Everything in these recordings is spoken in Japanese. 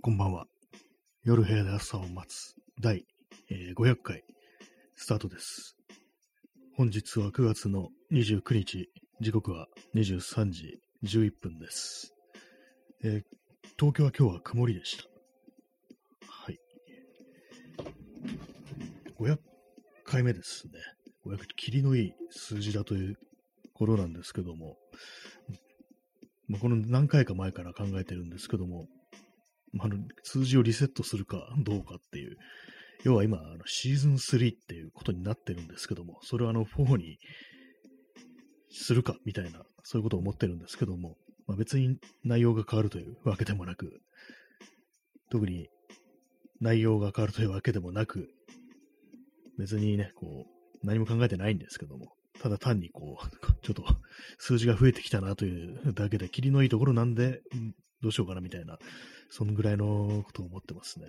こんばんは。夜部屋で朝を待つ第、えー500回スタートです。本日は9月の29日、時刻は23時11分です。えー東京は今日は曇りでした。はい。500回目ですね。500、霧のいい数字だということなんですけども、まあ、この何回か前から考えてるんですけども、まあの数字をリセットするかどうかっていう、要は今、あのシーズン3っていうことになってるんですけども、それをあの4にするかみたいな、そういうことを思ってるんですけども、まあ、別に内容が変わるというわけでもなく、特に内容が変わるというわけでもなく、別にね、こう、何も考えてないんですけども、ただ単にこう、ちょっと数字が増えてきたなというだけで、霧のいいところなんで、どうしようかなみたいな、そのぐらいのことを思ってますね。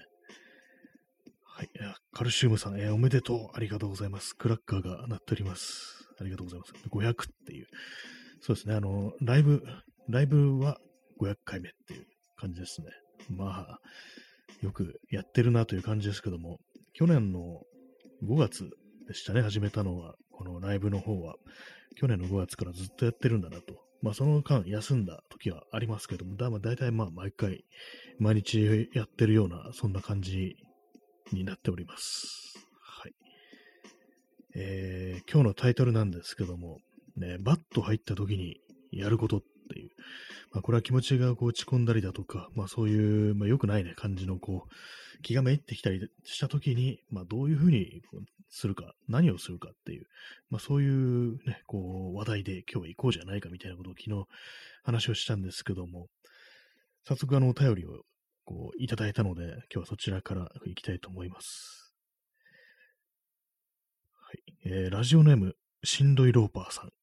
はい。カルシウムさん、えーおめでとう。ありがとうございます。クラッカーが鳴っております。ありがとうございます。500っていう。そうですね。あの、ライブ、ライブは500回目っていう感じですね。まあ、よくやってるなという感じですけども、去年の5月でしたね、始めたのは、このライブの方は。去年の5月からずっとやってるんだなと。まあ、その間休んだ時はありますけども、だまあ大体まあ毎回、毎日やってるような、そんな感じになっております。はい。えー今日のタイトルなんですけども、ね、バッと入った時にやることっ、まあ、これは気持ちがこう落ち込んだりだとか、まあそういう、まあ良くないね、感じのこう、気がめいってきたりした時に、まあどういうふうにするか、何をするかっていう、まあそういうね、こう話題で今日は行こうじゃないかみたいなことを昨日話をしたんですけども、早速あのお便りをこういただいたので、今日はそちらから行きたいと思います。はい。えーラジオネーム、しんどいローパーさん。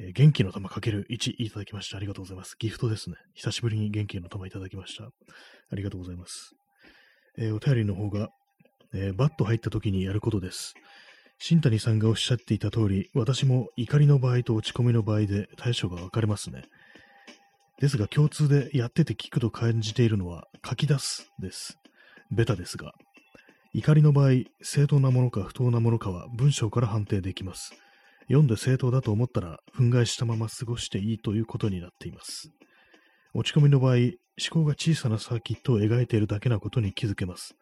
えー元気の玉かける1いただきました。ありがとうございます。ギフトですね。久しぶりに元気の玉いただきました。ありがとうございます。えーお便りの方が、えーバッと入った時にやることです。新谷さんがおっしゃっていた通り、私も怒りの場合と落ち込みの場合で対処が分かれますね。ですが共通でやってて聞くと感じているのは書き出すです。ベタですが。怒りの場合、正当なものか不当なものかは文章から判定できます。読んで正当だと思ったら、憤慨したまま過ごしていいということになっています。落ち込みの場合、思考が小さなサーキットを描いているだけなことに気づけます。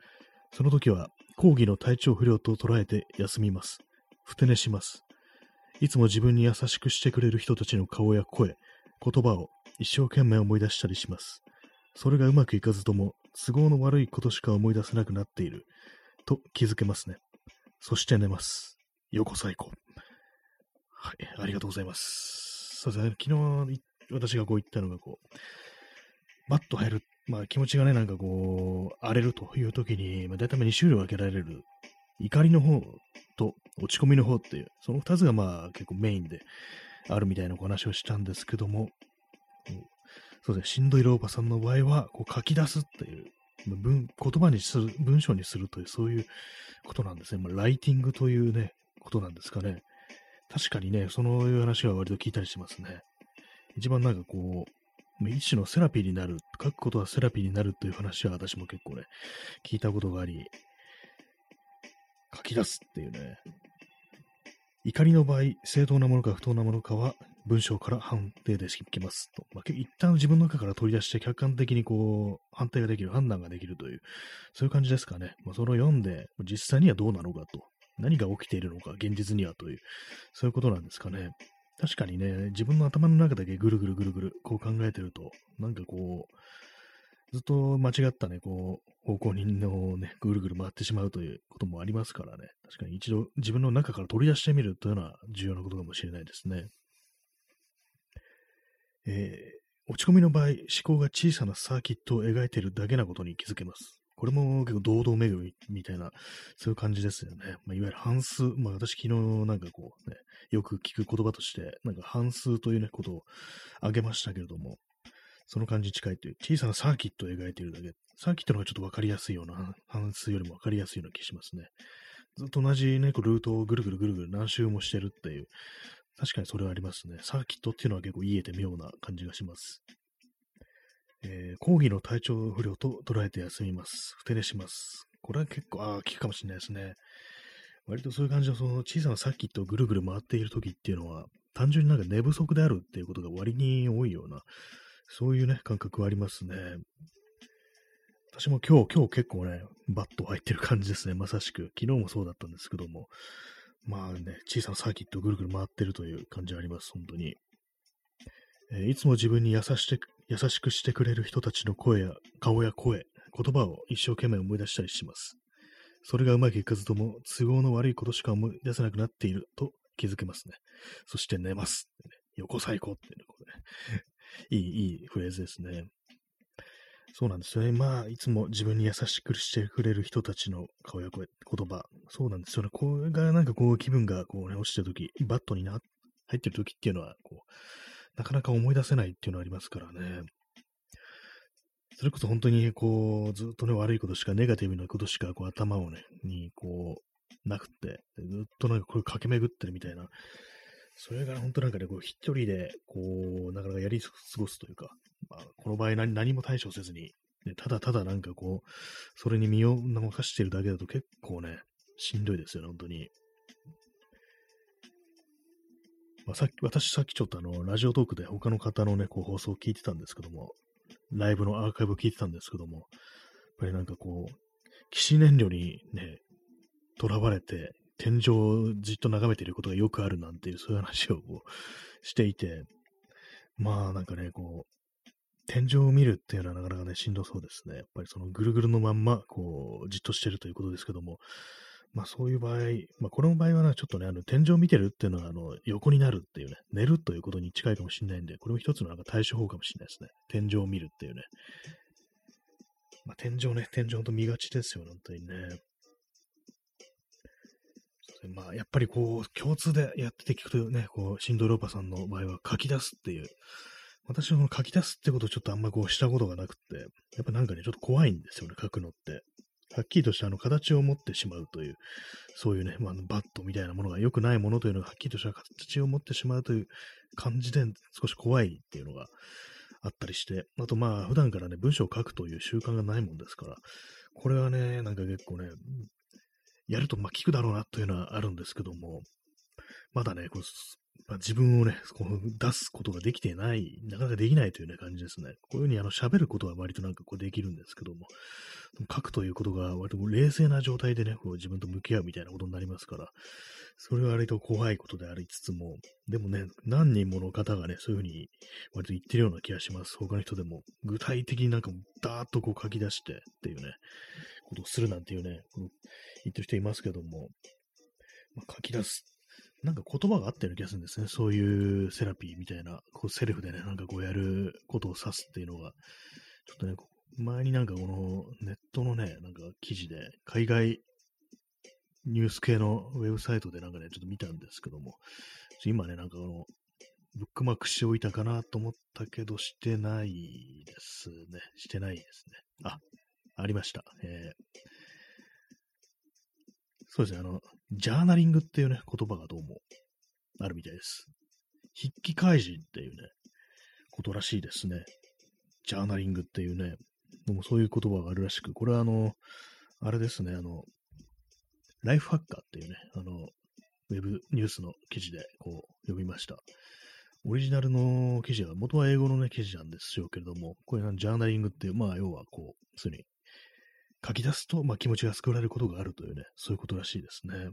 その時は、講義の体調不良と捉えて休みます。ふて寝します。いつも自分に優しくしてくれる人たちの顔や声、言葉を一生懸命思い出したりします。それがうまくいかずとも、都合の悪いことしか思い出せなくなっている。と気づけますね。そして寝ます。よこ最高。はい、ありがとうございます。そうですね、昨日私がこう言ったのが、こう、バッと入る、まあ気持ちがね、なんかこう、荒れるという時に、まあ、大体2種類分けられる、怒りの方と落ち込みの方っていう、その2つがまあ結構メインであるみたいなお話をしたんですけども、そうですね、しんどい老婆さんの場合は、こう書き出すっていう、文言葉にする、文章にするという、そういうことなんですね。まあ、ライティングというね、ことなんですかね。確かにね、そのいう話は割と聞いたりしますね。一番なんかこう、ま一種のセラピーになる、書くことはセラピーになるという話は私も結構ね、聞いたことがあり、書き出すっていうね、怒りの場合、正当なものか不当なものかは文章から判定できますと。まあ、一旦自分の中から取り出して客観的にこう、判定ができる、判断ができるという、そういう感じですかね。まあ、それを読んで、実際にはどうなのかと。何が起きているのか、現実にはという、そういうことなんですかね。確かにね、自分の頭の中だけぐるぐるぐるぐる、こう考えてると、なんかこう、ずっと間違ったね、こう、方向にのね、ぐるぐる回ってしまうということもありますからね。確かに一度自分の中から取り出してみるというのは重要なことかもしれないですね。えー落ち込みの場合、思考が小さなサーキットを描いているだけなことに気づけます。これも結構堂々巡りみたいな、そういう感じですよね。まあ、いわゆる半数、まあ私昨日なんかこうね、よく聞く言葉として、なんか半数というね、ことを挙げましたけれども、その感じに近いという、小さなサーキットを描いているだけ。サーキットの方がちょっとわかりやすいような、半数よりもわかりやすいような気がしますね。ずっと同じね、こうルートをぐるぐるぐるぐる何周もしてるっていう、確かにそれはありますね。サーキットっていうのは結構言えて妙な感じがします。えー、講義の体調不良と捉えて休みます。ふて寝します。これは結構、ああ、効くかもしれないですね。割とそういう感じの、その小さなサーキットをぐるぐる回っている時っていうのは、単純になんか寝不足であるっていうことが割に多いような、そういうね、感覚はありますね。私も今日、今日結構ね、バット入ってる感じですね。まさしく。昨日もそうだったんですけども。まあね、小さなサーキットをぐるぐる回ってるという感じあります。本当に。えー、いつも自分に優しく優しくしてくれる人たちの声や顔や声、言葉を一生懸命思い出したりします。それがうまくいかずとも都合の悪いことしか思い出せなくなっていると気づけますね。そして寝ます。横最高っていうね、こ れいい、いいフレーズですね。そうなんですよね。まあ、いつも自分に優しくしてくれる人たちの顔や声、言葉。そうなんですよね。これがなんかこう気分がこうね、落ちてるとき、バットにな、入ってるときっていうのは、こう、なかなか思い出せないっていうのはありますからね。それこそ本当にこう、ずっとね、悪いことしか、ネガティブなことしかこう頭をね、にこう、なくって、ずっとなんかこれ駆け巡ってるみたいな、それが本当なんかね、こう一人で、こう、なかなかやり過ごすというか、まあ、この場合何何も対処せずに、ね、ただただなんかこう、それに身を任してるだけだと結構ね、しんどいですよね、本当に。まあ、さっき、私さっきちょっとあの、ラジオトークで他の方のね、こう放送を聞いてたんですけども、ライブのアーカイブを聞いてたんですけども、やっぱりなんかこう、騎士燃料にね、囚われて、天井をじっと眺めていることがよくあるなんていう、そういう話をこうしていて、まあなんかね、こう、天井を見るっていうのはなかなかね、しんどそうですね。やっぱりそのぐるぐるのまんま、こう、じっとしてるということですけども、まあそういう場合、まあこの場合はね、ちょっとね、あの天井を見てるっていうのは、あの、横になるっていうね、寝るということに近いかもしれないんで、これも一つのなんか対処法かもしれないですね。天井を見るっていうね。まあ天井ね、天井と見がちですよ、本当にね。まあ、やっぱりこう、共通でやってて聞くとね、こう、シンドローパさんの場合は書き出すっていう、私はこの書き出すってことをちょっとあんまこうしたことがなくって、やっぱなんかね、ちょっと怖いんですよね、書くのって。はっきりとしたあの形を持ってしまうという、そういうね、まあ、バットみたいなものが良くないものというのがはっきりとした形を持ってしまうという感じで少し怖いっていうのがあったりして、あとまあ普段からね、文章を書くという習慣がないもんですから、これはね、なんか結構ね、やるとまあ効くだろうなというのはあるんですけども、まだね、こうまあ、自分をね、こう出すことができてない、なかなかできないというような感じですね。こういうふうにあの喋ることは割となんかこうできるんですけども、書くということが割と冷静な状態でね、こう自分と向き合うみたいなことになりますから、それは割と怖いことでありつつも、でもね、何人もの方がね、そういうふうに割と言ってるような気がします。他の人でも、具体的になんかダーッとこう書き出してっていうね、ことをするなんていうね、言ってる人いますけども、まあ、書き出すなんか言葉があったような気がするんですね。そういうセラピーみたいな、こうセルフでね、なんかこうやることを指すっていうのが、ちょっとね、前になんかこのネットのね、なんか記事で、海外ニュース系のウェブサイトでなんかね、ちょっと見たんですけども、今ね、なんかこの、ブックマークしておいたかなと思ったけど、してないですね。してないですね。あ、ありました。えーそうですね、あの、ジャーナリングっていうね、言葉がどうもあるみたいです。筆記開示っていうね、ことらしいですね。ジャーナリングっていうね、でもそういう言葉があるらしく、これはあの、あれですね、あの、ライフハッカーっていうね、あの、ウェブニュースの記事でこう読みました。オリジナルの記事は、元は英語のね、記事なんですよけれども、これジャーナリングっていう、まあ、要はこう、普通に書き出すと、まあ、気持ちが救われることがあるというね、そういうことらしいですね。はい、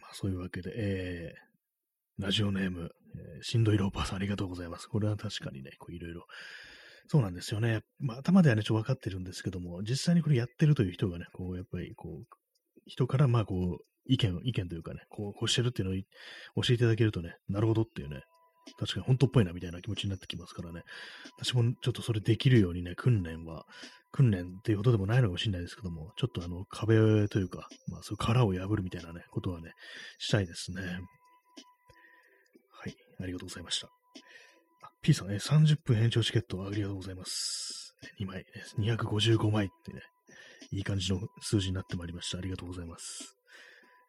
まあ、そういうわけで、えー、ラジオネーム、えー、しんどいローパーさんありがとうございます。これは確かにね、こういろいろ、そうなんですよね。まあ、頭ではね、ちょっと分かってるんですけども、実際にこれやってるという人がね、こう、やっぱり、こう、人から、まあ、こう、意見、意見というかね、こう、こうしてるっていうのを教えていただけるとね、なるほどっていうね、確かに本当っぽいなみたいな気持ちになってきますからね。私もちょっとそれできるようにね、訓練は、訓練っていうことでもないのかもしれないですけども、ちょっとあの壁というか、まあそういう殻を破るみたいなね、ことはね、したいですね。はい、ありがとうございました。P さんね、30分延長チケットありがとうございます。2枚、255枚ってね、いい感じの数字になってまいりました。ありがとうございます。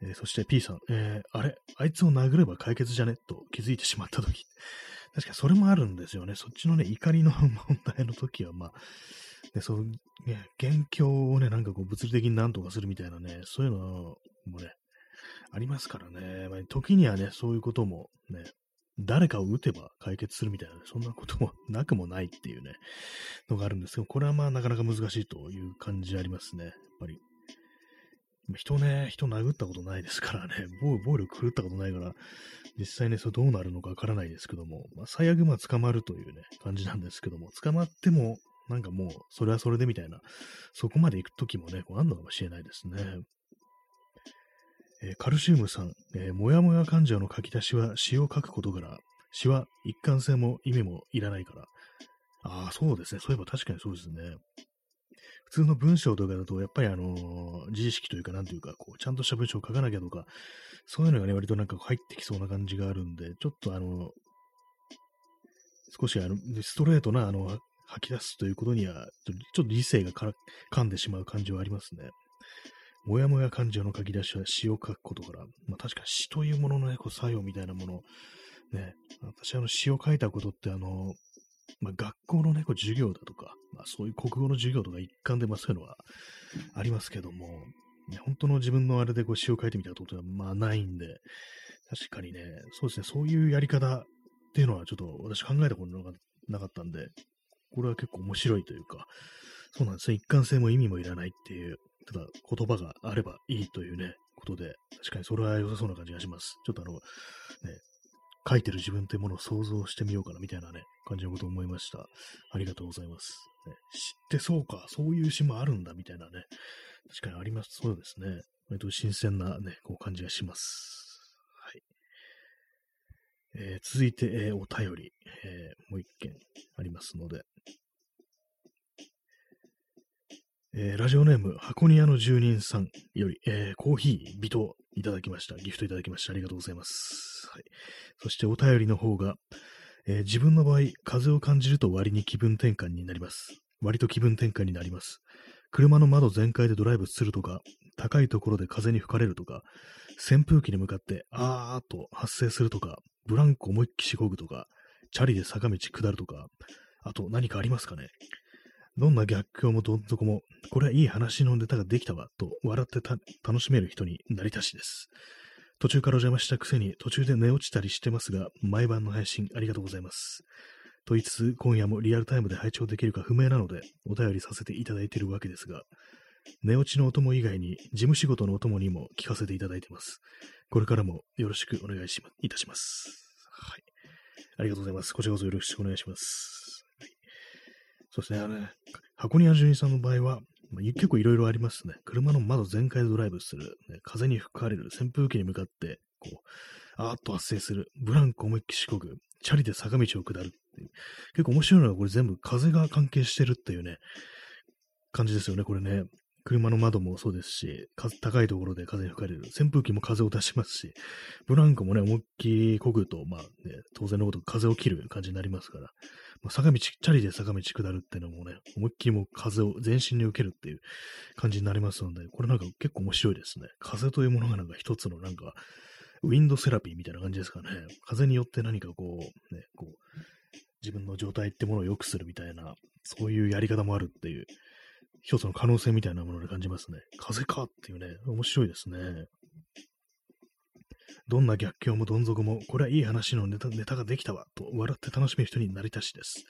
えー、そして P さん、えー、あれ？あいつを殴れば解決じゃね？と気づいてしまったとき。確かにそれもあるんですよね。そっちのね、怒りの問題の時は、まあ、ね、そう、ね、元凶をね、なんかこう物理的に何とかするみたいなね、そういうのもね、ありますからね。まあ、時にはね、そういうこともね、誰かを撃てば解決するみたいな、ね、そんなこともなくもないっていうね、のがあるんですけど、これはまあなかなか難しいという感じありますね。やっぱり。人ね、人殴ったことないですからね、暴暴力狂ったことないから、実際ね、それどうなるのかわからないですけども、まあ、最悪まあ捕まるというね、感じなんですけども、捕まっても、なんかもう、それはそれでみたいな、そこまで行くときもね、こうあんのかもしれないですね。えー、カルシウムさん、えー、もやもや患者の書き出しは詩を書くことから、詩は一貫性も意味もいらないから。ああ、そうですね。そういえば確かにそうですね。普通の文章とかだと、やっぱりあの、自意識というか、なんというか、こう、ちゃんとした文章を書かなきゃとか、そういうのがね、割となんか入ってきそうな感じがあるんで、ちょっとあの、少しあの、ストレートな、あの、吐き出すということには、ちょっと理性が噛んでしまう感じはありますね。もやもや感情の書き出しは詩を書くことから、まあ確か詩というもののね、こう作用みたいなもの、ね、私あの詩を書いたことってあの、まあ、学校のね、こう授業だとか、まあ、そういう国語の授業とか一環で、まあ、そういうのはありますけども、ね、本当の自分のあれでこう詩を書いてみたことは、まあ、ないんで、確かにね、そうですね、そういうやり方っていうのはちょっと私考えたことなかったんで、これは結構面白いというか、そうなんですね、一貫性も意味もいらないっていう、ただ言葉があればいいというね、ことで、確かにそれは良さそうな感じがします。ちょっとあの、ね、書いてる自分というものを想像してみようかなみたいなね、感じのことを思いました。ありがとうございます。ね、知ってそうか、そういう詩もあるんだみたいなね、確かにあります。そうですね。割と新鮮なね、こう感じがします。はい。えー、続いて、えー、お便り、えー、もう一件ありますので、えー、ラジオネーム、箱庭の住人さんより、えー、コーヒー、微糖いただきました。ギフトいただきました。ありがとうございます。はい。そしてお便りの方が、えー、自分の場合、風を感じると割に気分転換になります。割と気分転換になります。車の窓全開でドライブするとか、高いところで風に吹かれるとか、扇風機に向かってあーっと発生するとか、ブランコ思いっきしこぐとか、チャリで坂道下るとか、あと何かありますかね？どんな逆境もどん底も、これはいい話のネタができたわ、と笑って楽しめる人になりたしです。途中からお邪魔したくせに途中で寝落ちたりしてますが、毎晩の配信ありがとうございます。と言いつつ、今夜もリアルタイムで拝聴できるか不明なので、お便りさせていただいているわけですが、寝落ちのお供以外に、事務仕事のお供にも聞かせていただいています。これからもよろしくお願いしま、いたします。はい。ありがとうございます。こちらこそよろしくお願いします。そうですね、あれ、箱庭純一さんの場合は、まあ、結構いろいろありますね。車の窓全開でドライブする、ね、風に吹かれる、扇風機に向かって、こう、あーっと発生する、ブランコ思いっきしこぐ、チャリで坂道を下るっていう。結構面白いのはこれ全部風が関係してるっていうね、感じですよね、これね。車の窓もそうですし、高いところで風に吹かれる。扇風機も風を出しますし、ブランコもね、思いっきりこぐと、まあね、当然のこと風を切る感じになりますから、まあ、坂道、チャリで坂道下るっていうのもね、思いっきりもう風を全身に受けるっていう感じになりますので、これなんか結構面白いですね。風というものがなんか一つのなんか、ウィンドセラピーみたいな感じですかね。風によって何かこう、ね、こう、自分の状態ってものを良くするみたいな、そういうやり方もあるっていう、一つの可能性みたいなもので感じますね。風かっていうね、面白いですね。どんな逆境もどん底も、これはいい話のネタネタができたわ、と笑って楽しめる人になりたしです。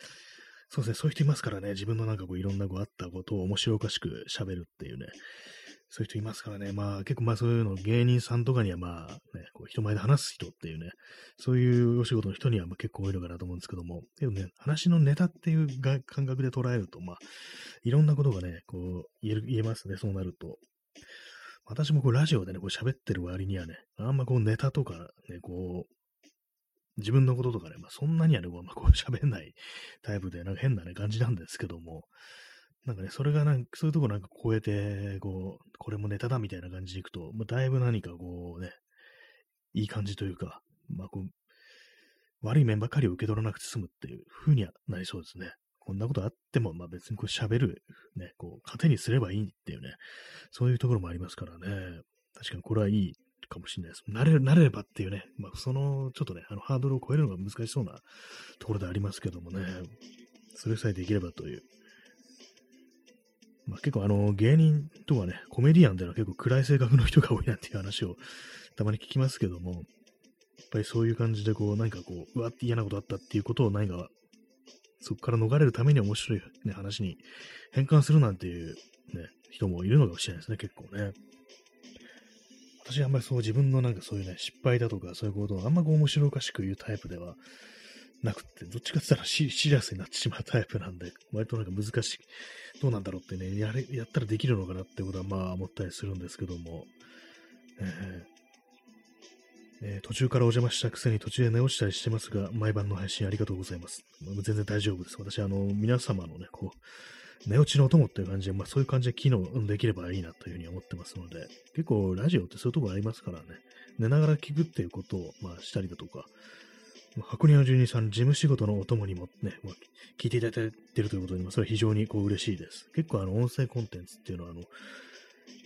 そうですね、そういう人いますからね、自分のなんかこういろんなこうあったことを面白おかしく喋るっていうね、そういう人いますからね、まあ結構まあそういうの芸人さんとかにはまあね、こう人前で話す人っていうね、そういうお仕事の人にはまあ結構多いのかなと思うんですけども、でもね、話のネタっていう感覚で捉えると、まあ、いろんなことがね、こう言える言えますね、そうなると。私もこうラジオでね、こう喋ってる割にはね、あんまこうネタとかね、こう、自分のこととかね、まあ、そんなにはね、まあ、こう喋んないタイプで、なんか変なね、感じなんですけども、なんかね、それがなんか、そういうとこなんか超えて、こう、これもネタだみたいな感じでいくと、まあ、だいぶ何かこうね、いい感じというか、まあこう、悪い面ばかりを受け取らなくて済むっていう風にはなりそうですね。こんなことあっても、まあ別にこう喋る、ね、こう、糧にすればいいっていうね、そういうところもありますからね。確かにこれはいいかもしれないです。慣れ、慣れればっていうね、まあ、その、ちょっとね、あの、ハードルを超えるのが難しそうなところでありますけどもね、それさえできればという。まあ、結構あの、芸人とかね、コメディアンでは結構暗い性格の人が多いなっていう話をたまに聞きますけども、やっぱりそういう感じでこう、何かこう、うわって嫌なことあったっていうことを何か、そこから逃れるために面白い、ね、話に変換するなんていうね、人もいるのかもしれないですね、結構ね。私はあんまりそう自分のなんかそういうね、失敗だとかそういうことをあんまこう面白おかしく言うタイプではなくって、どっちかって言ったらシリアスになってしまうタイプなんで、割となんか難しい、どうなんだろうってね、やれ、やったらできるのかなってことはまあ思ったりするんですけども、えーえー、途中からお邪魔したくせに途中で寝落ちたりしてますが、毎晩の配信ありがとうございます。全然大丈夫です。私、あの、皆様のね、こう、寝落ちのお供っていう感じで、まあそういう感じで機能できればいいなというふうに思ってますので、結構ラジオってそういうところありますからね、寝ながら聞くっていうことを、まあしたりだとか、箱庭十二さん、事務仕事のお供にもね、まあ、聞いていただいているということに、それは非常にこう嬉しいです。結構あの音声コンテンツっていうのはあの、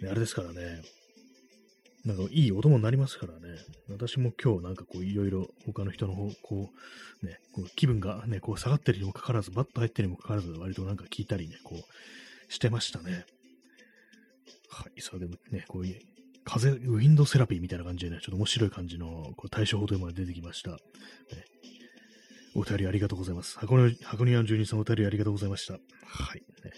あれですからね、なんかいいお供になりますからね。私も今日なんかこういろいろ他の人の方、こう、ね、こう気分がね、こう下がってるにもかかわらず、バッと入ってるにもかかわらず、割となんか聞いたりね、こう、してましたね。はい、それでもね、こういう、風、ウィンドセラピーみたいな感じでね、ちょっと面白い感じのこう対処法というものが出てきました。ね、お便りありがとうございます。箱根、箱根庵住人さんお便りありがとうございました。はい。ね、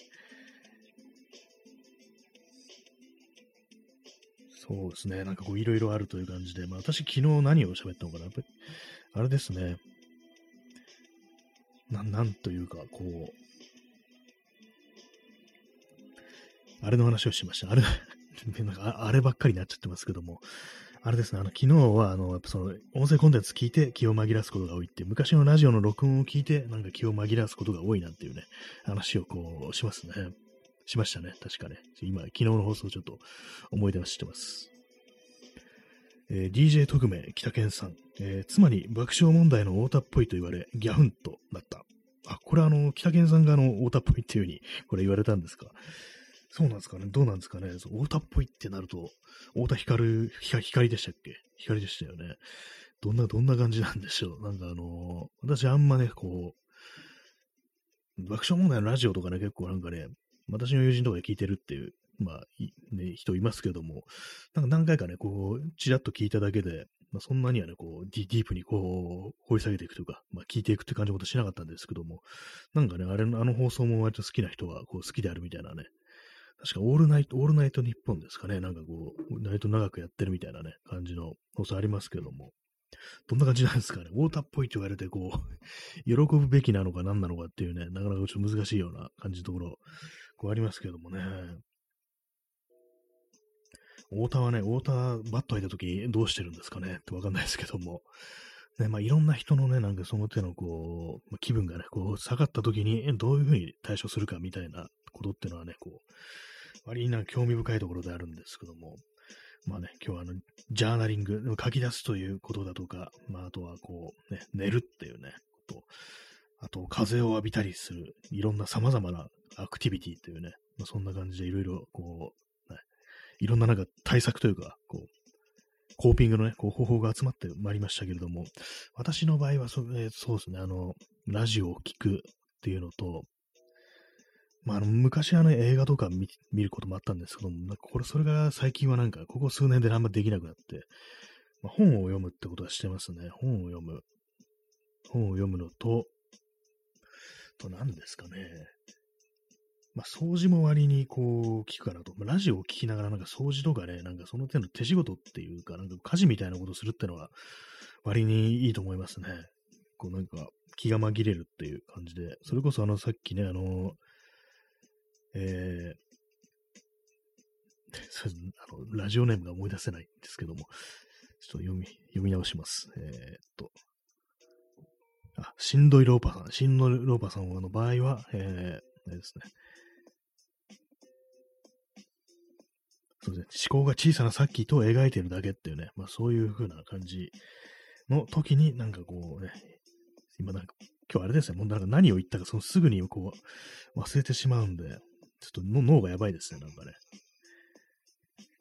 そうですね。なんかこういろいろあるという感じで、まあ私昨日何を喋ったのかな。あれですね。な、なんというか、こう、あれの話をしました。あれ、なんかあればっかりになっちゃってますけども、あれですね、あの、昨日は、あの、やっぱその、音声コンテンツ聞いて気を紛らわすことが多いって、昔のラジオの録音を聞いて、なんか気を紛らわすことが多いなんていうね、話をこう、しますね。しましたね。確かね。今、昨日の放送ちょっと思い出はしてます。えー、DJ 特命北健さん、えー、妻に爆笑問題の太田っぽいと言われ、ギャフンとなった。あ、これあの、北健さんがあの、太田っぽいっていう風に、これ言われたんですか。そうなんですかねどうなんですかねそ太田っぽいってなると、太田光、光でしたっけ？光でしたよね。どんな、どんな感じなんでしょう。なんかあのー、私あんまね、こう、爆笑問題のラジオとかね、結構なんかね、私の友人とかで聞いてるっていう、まあ、ね、人いますけども、なんか何回かね、こう、ちらっと聞いただけで、まあ、そんなにはね、こうディ、ディープにこう、掘り下げていくというか、まあ、聞いていくって感じのことしなかったんですけども、なんかね、あれの、あの放送も割と好きな人は、こう、好きであるみたいなね、確かオールナイト、オールナイト日本ですかね、なんかこう、ナイト長くやってるみたいなね、感じの放送ありますけども、どんな感じなんですかね。ウォーターっぽいと言われて、こう、喜ぶべきなのか何なのかっていうね、なかなかちょっと難しいような感じのところこうありますけどもね。太田はね、太田バット入った時どうしてるんですかねってわかんないですけども。ね、まあいろんな人のね、なんかその手のこうま、気分がね、こう下がった時にどういうふうに対処するかみたいなことっていうのはね、こう、割になんか興味深いところであるんですけども。まあね、今日はあの、ジャーナリング、書き出すということだとか、まああとはこう、ね、寝るっていうね、こと、あと風を浴びたりする、いろんな様々なアクティビティというね、まあ、そんな感じでいろいろ、こう、ね、いろんななんか対策というか、こう、コーピングのね、こう方法が集まってまいりましたけれども、私の場合はそ、えー、そうですね、あの、ラジオを聴くっていうのと、まあ、あの昔はね、映画とか見ることもあったんですけども、なんかこれ、それが最近はなんか、ここ数年であんまできなくなって、まあ、本を読むってことはしてますね。本を読む。本を読むのと、と何ですかね。まあ、掃除も割にこう、聞くかなと。まあ、ラジオを聞きながらなんか掃除とかね、なんかその手の手仕事っていうか、なんか家事みたいなことするってのは、割にいいと思いますね。こうなんか、気が紛れるっていう感じで、それこそあの、さっきね、あの、えー、あのラジオネームが思い出せないんですけども、ちょっと読み、読み直します。えー、っと、あ、しんどいローパーさん、しんどいローパーさんの場合は、えー、あれですね、そうですね、思考が小さなさっきと描いてるだけっていうね、まあそういう風な感じの時になんかこうね、今なんか、今日あれですね、もうなんか何を言ったかそのすぐにこう忘れてしまうんで、ちょっと脳がやばいですね、なんかね。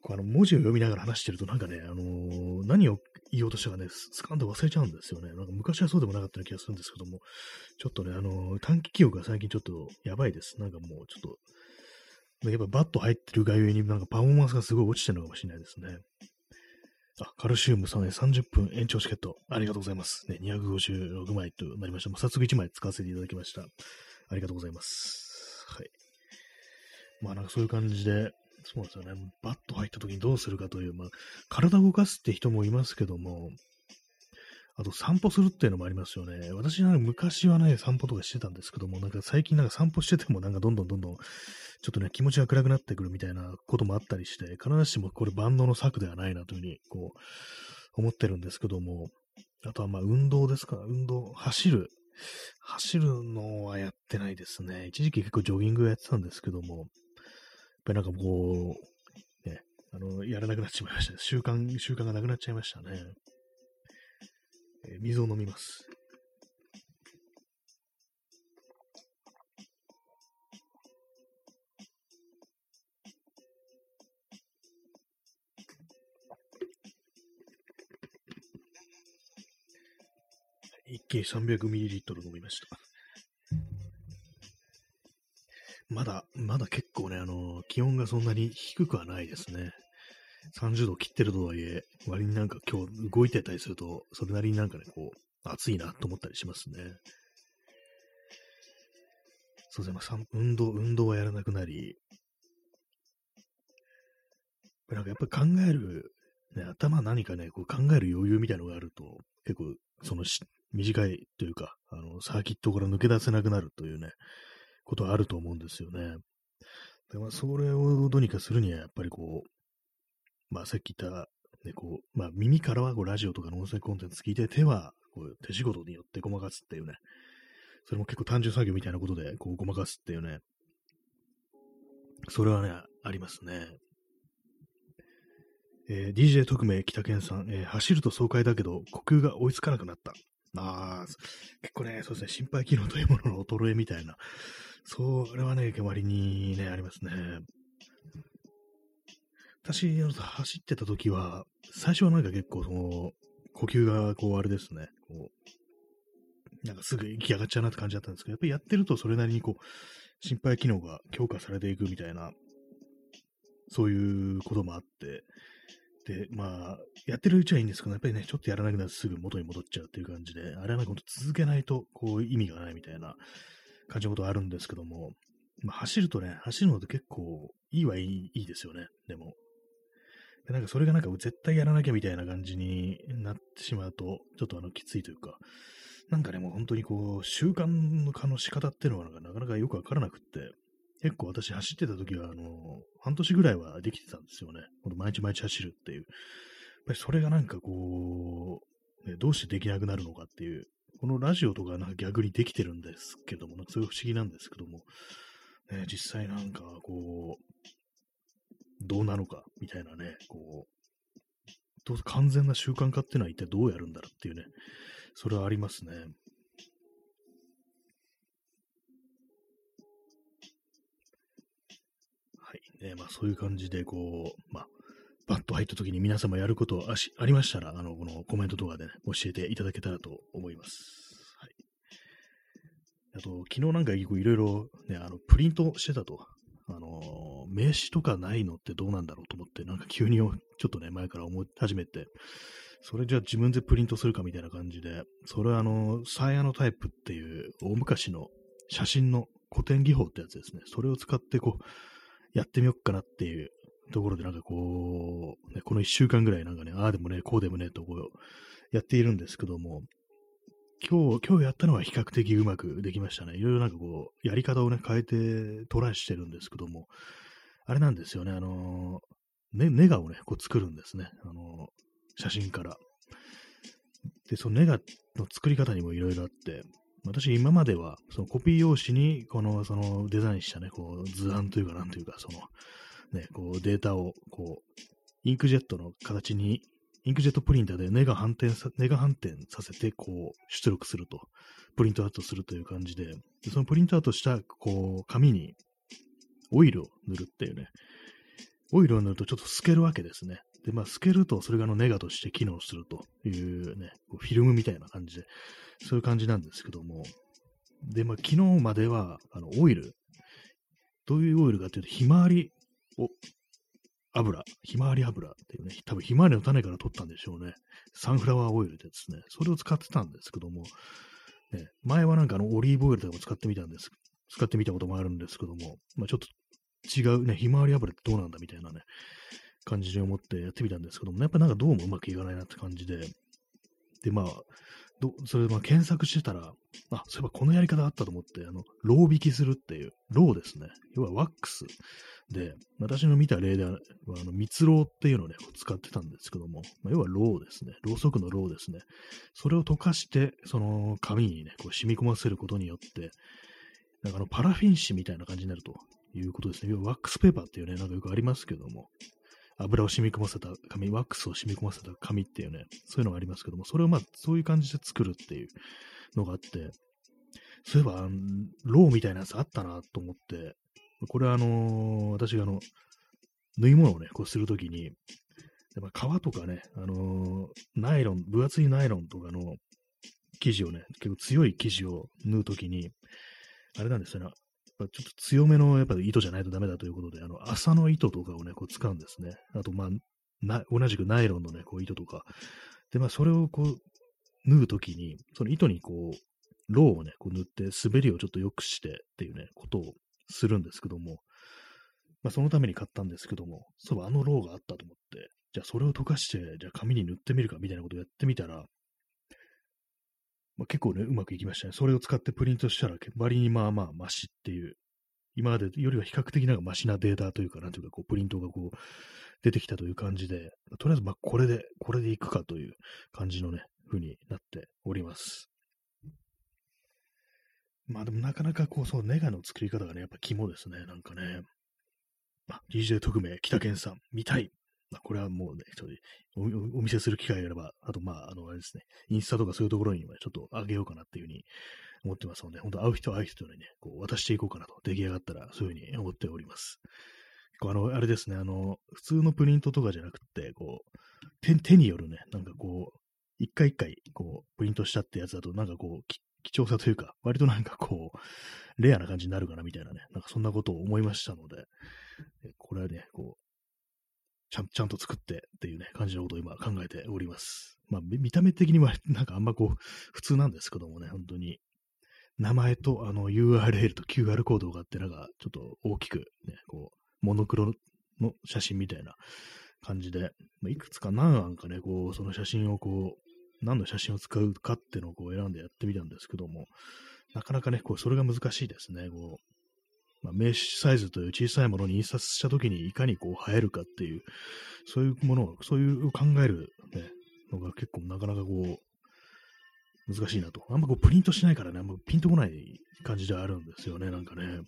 あの文字を読みながら話してるとなんかね、あのー、何を言おうとしたかね、スカンと忘れちゃうんですよね。なんか昔はそうでもなかったような気がするんですけども、ちょっとね、あのー、短期記憶が最近ちょっとやばいです。なんかもうちょっと、やっぱバット入ってるがゆえになんかパフォーマンスがすごい落ちてるのかもしれないですね。あ、カルシウムさんね、30分延長チケット、ありがとうございます。ね、256枚となりました。もう早速1枚使わせていただきました。ありがとうございます。はい。まあなんかそういう感じで、そうですよね。バット入った時にどうするかという、まあ、体を動かすって人もいますけども、あと散歩するっていうのもありますよね。私は、昔はね、散歩とかしてたんですけども、なんか最近なんか散歩しててもなんかどんどんどんどん、ちょっとね、気持ちが暗くなってくるみたいなこともあったりして、必ずしもこれ万能の策ではないなというふうに、こう、思ってるんですけども、あとはまあ運動ですか、運動、走る。走るのはやってないですね。一時期結構ジョギングやってたんですけども、ぱりなんかこう、ね、あの、やらなくなっちまいました、習慣、習慣がなくなっちゃいましたね。えー、水を飲みます。一気に 300ml 飲みました。まだ、まだ結構ね、あの、気温がそんなに低くはないですね。30度切ってるとはいえ、割になんか今日動いてたりすると、それなりになんかね、こう、暑いなと思ったりしますね。そうですね、まあ、運動、運動はやらなくなり、なんかやっぱり考える、ね、頭何かね、こう考える余裕みたいのがあると、結構、その短いというか、あの、サーキットから抜け出せなくなるというね、ことはあると思うんですよね。でまあ、それをどうにかするには、やっぱりこう、まあ、さっき言った、ね、こう、まあ、耳からはこうラジオとかの音声コンテンツ聞いて、手はこう手仕事によってごまかすっていうね、それも結構単純作業みたいなことで、こう、ごまかすっていうね、それはね、ありますね。えー、DJ 特命北健さん、えー、走ると爽快だけど、呼吸が追いつかなくなった。ああ、結構ね、そうですね、心肺機能というものの衰えみたいな、それはね、割にね、ありますね。私、走ってた時は、最初はなんか結構その、呼吸がこうあれですね、こう、なんかすぐ息上がっちゃうなって感じだったんですけど、やっぱりやってるとそれなりにこう、心肺機能が強化されていくみたいな、そういうこともあって、で、まあ、やってるうちはいいんですけど、やっぱりね、ちょっとやらなくなるとすぐ元に戻っちゃうっていう感じで、あれはなんか続けないと、こう、意味がないみたいな感じのことがあるんですけども、まあ、走るとね、走るのって結構いいはいいいいですよね、でも。でなんかそれがなんか絶対やらなきゃみたいな感じになってしまうと、ちょっとあのきついというか、なんかね、もう本当にこう、習慣の化の仕方っていうのがなかなかよくわからなくって、結構私走ってた時は、あの、半年ぐらいはできてたんですよね。毎日毎日走るっていう。やっぱりそれがなんかこう、ね、どうしてできなくなるのかっていう、このラジオとかなんか逆にできてるんですけども、なんかそうい不思議なんですけども、ね、実際なんかこう、どうなのか、みたいなね、こう、どう完全な習慣化っていうのは一体どうやるんだろうっていうね、それはありますね。はい。ね、まあそういう感じで、こう、まあ、バッと入った時に皆様やることあしありましたら、あの、このコメントとかでね、教えていただけたらと思います。はい。あと、昨日なんかいろいろね、あの、プリントしてたと。あの、名刺とかないのってどうなんだろうと思って、なんか急にちょっとね、前から思い始めて、それじゃあ自分でプリントするかみたいな感じで、それはあの、サーヤのタイプっていう大昔の写真の古典技法ってやつですね。それを使ってこう、やってみよっかなっていうところでなんかこう、ね、この一週間ぐらいなんかね、ああでもね、こうでもね、とこう、やっているんですけども、今日、今日やったのは比較的うまくできましたね。いろいろなんかこう、やり方をね、変えてトライしてるんですけども、あれなんですよね、あのね、ネガをね、こう作るんですね。あの写真から。で、そのネガの作り方にもいろいろあって、私今までは、そのコピー用紙に、この、そのデザインしたね、こう、図案というか、なんというか、その、ね、こう、データを、こう、インクジェットの形にインクジェットプリンターでネガ反転さ、ネガ反転させて、こう、出力すると、プリントアウトするという感じで、でそのプリントアウトした、こう、紙にオイルを塗るっていうね、オイルを塗るとちょっと透けるわけですね。で、まあ、透けるとそれがあのネガとして機能するというね、こうフィルムみたいな感じで、そういう感じなんですけども、で、まあ、昨日までは、あの、オイル、どういうオイルかというと、ひまわりを油、ひまわり油っていうね、多分ひまわりの種から取ったんでしょうね。サンフラワーオイルですね。それを使ってたんですけども、ね、前はなんかあのオリーブオイルとかも使ってみたんです。使ってみたこともあるんですけども、まあちょっと違うね、ひまわり油ってどうなんだみたいなね、感じで思ってやってみたんですけども、やっぱなんかどうもうまくいかないなって感じで、で、まあ、どそれでまあ検索してたら、あ、そういえばこのやり方あったと思って、あの、ロー引きするっていう、ローですね。要はワックスで、私の見た例では、あの蜜ろっていうのをね、使ってたんですけども、まあ、要はろうですね。ろうそくのろうですね。それを溶かして、その紙にね、こう染み込ませることによって、なんかあのパラフィン紙みたいな感じになるということですね。要はワックスペーパーっていうね、なんかよくありますけども、油を染み込ませた紙、ワックスを染み込ませた紙っていうね、そういうのがありますけども、それをまあ、そういう感じで作るっていうのがあって、そういえば、ローみたいなやつあったなと思って、これはあのー、私があの、縫い物をね、こうするときに、やっぱ革とかね、あのー、ナイロン、分厚いナイロンとかの生地をね、結構強い生地を縫うときに、あれなんですよね、ちょっと強めのやっぱ糸じゃないとダメだということで、あの、麻の糸とかをね、こう使うんですね。あと、まあ、な同じくナイロンのね、こう糸とか。で、まあ、それをこう、縫うときに、その糸にこう、ローをね、こう塗って滑りをちょっと良くしてっていうね、ことをするんですけども、まあ、そのために買ったんですけども、そう、あのローがあったと思って、じゃあそれを溶かして、じゃあ紙に塗ってみるかみたいなことをやってみたら、まあ、結構ね、うまくいきましたね。それを使ってプリントしたら、割にまあまあマシっていう、今までよりは比較的なんかマシなデータというか、なんというか、こう、プリントがこう、出てきたという感じで、とりあえずまあこれで、これでいくかという感じのね、風になっております。まあでもなかなかこう、そう、ネガの作り方がね、やっぱ肝ですね、なんかね。あ、DJ 特命、北健さん、見たい。ま、これはもうね、ちょっとお見せする機会があれば、あとまあ、あの、あれですね、インスタとかそういうところにちょっと上げようかなっていうふうに思ってますので、本当会う人会う人にね、こう渡していこうかなと、出来上がったらそういうふうに思っております。こうあの、あれですね、あの、普通のプリントとかじゃなくて、こう、手手によるね、なんかこう、一回一回、こう、プリントしたってやつだと、なんかこう、貴重さというか、割となんかこう、レアな感じになるかなみたいなね、なんかそんなことを思いましたので、これはね、こう、ちゃんちゃんと作ってっていうね、感じのことを今考えております。まあ、見た目的には なんかあんまこう、普通なんですけどもね、本当に。名前とあの URL と QR コードがあって、なんかちょっと大きくね、こう、モノクロの写真みたいな感じで、まあ、いくつか何案かね、こう、その写真をこう、何の写真を使うかっていうのをこう選んでやってみたんですけども、なかなかね、こう、それが難しいですね。こう、まあ、名刺サイズという小さいものに印刷したときにいかにこう映えるかっていう、そういうものを、そういう考える、ね、のが結構なかなかこう、難しいなと。あんまこうプリントしないからね、あんまピンとこない感じであるんですよね、なんかね。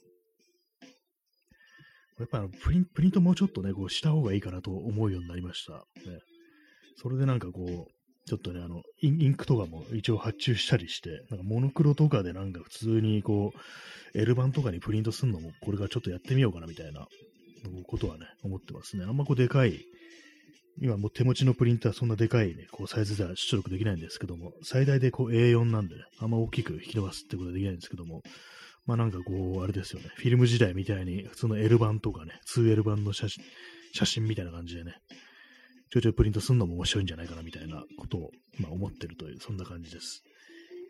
やっぱあのプリンプリントもうちょっとね、こうした方がいいかなと思うようになりました。ね、それでなんかこう、ちょっとね、あの、インクとかも一応発注したりして、なんかモノクロとかでなんか普通にこう、L 版とかにプリントするのも、これからちょっとやってみようかなみたいなことはね、思ってますね。あんまこうでかい、今もう手持ちのプリンターそんなでかいね、こうサイズでは出力できないんですけども、最大でこう A4 なんでね、あんま大きく引き伸ばすってことはできないんですけども、まあなんかこう、あれですよね、フィルム時代みたいに普通の L 版とかね、2L 版の写真、写真みたいな感じでね、ちょいちょいプリントするのも面白いんじゃないかなみたいなことを、まあ、思ってるという、そんな感じです。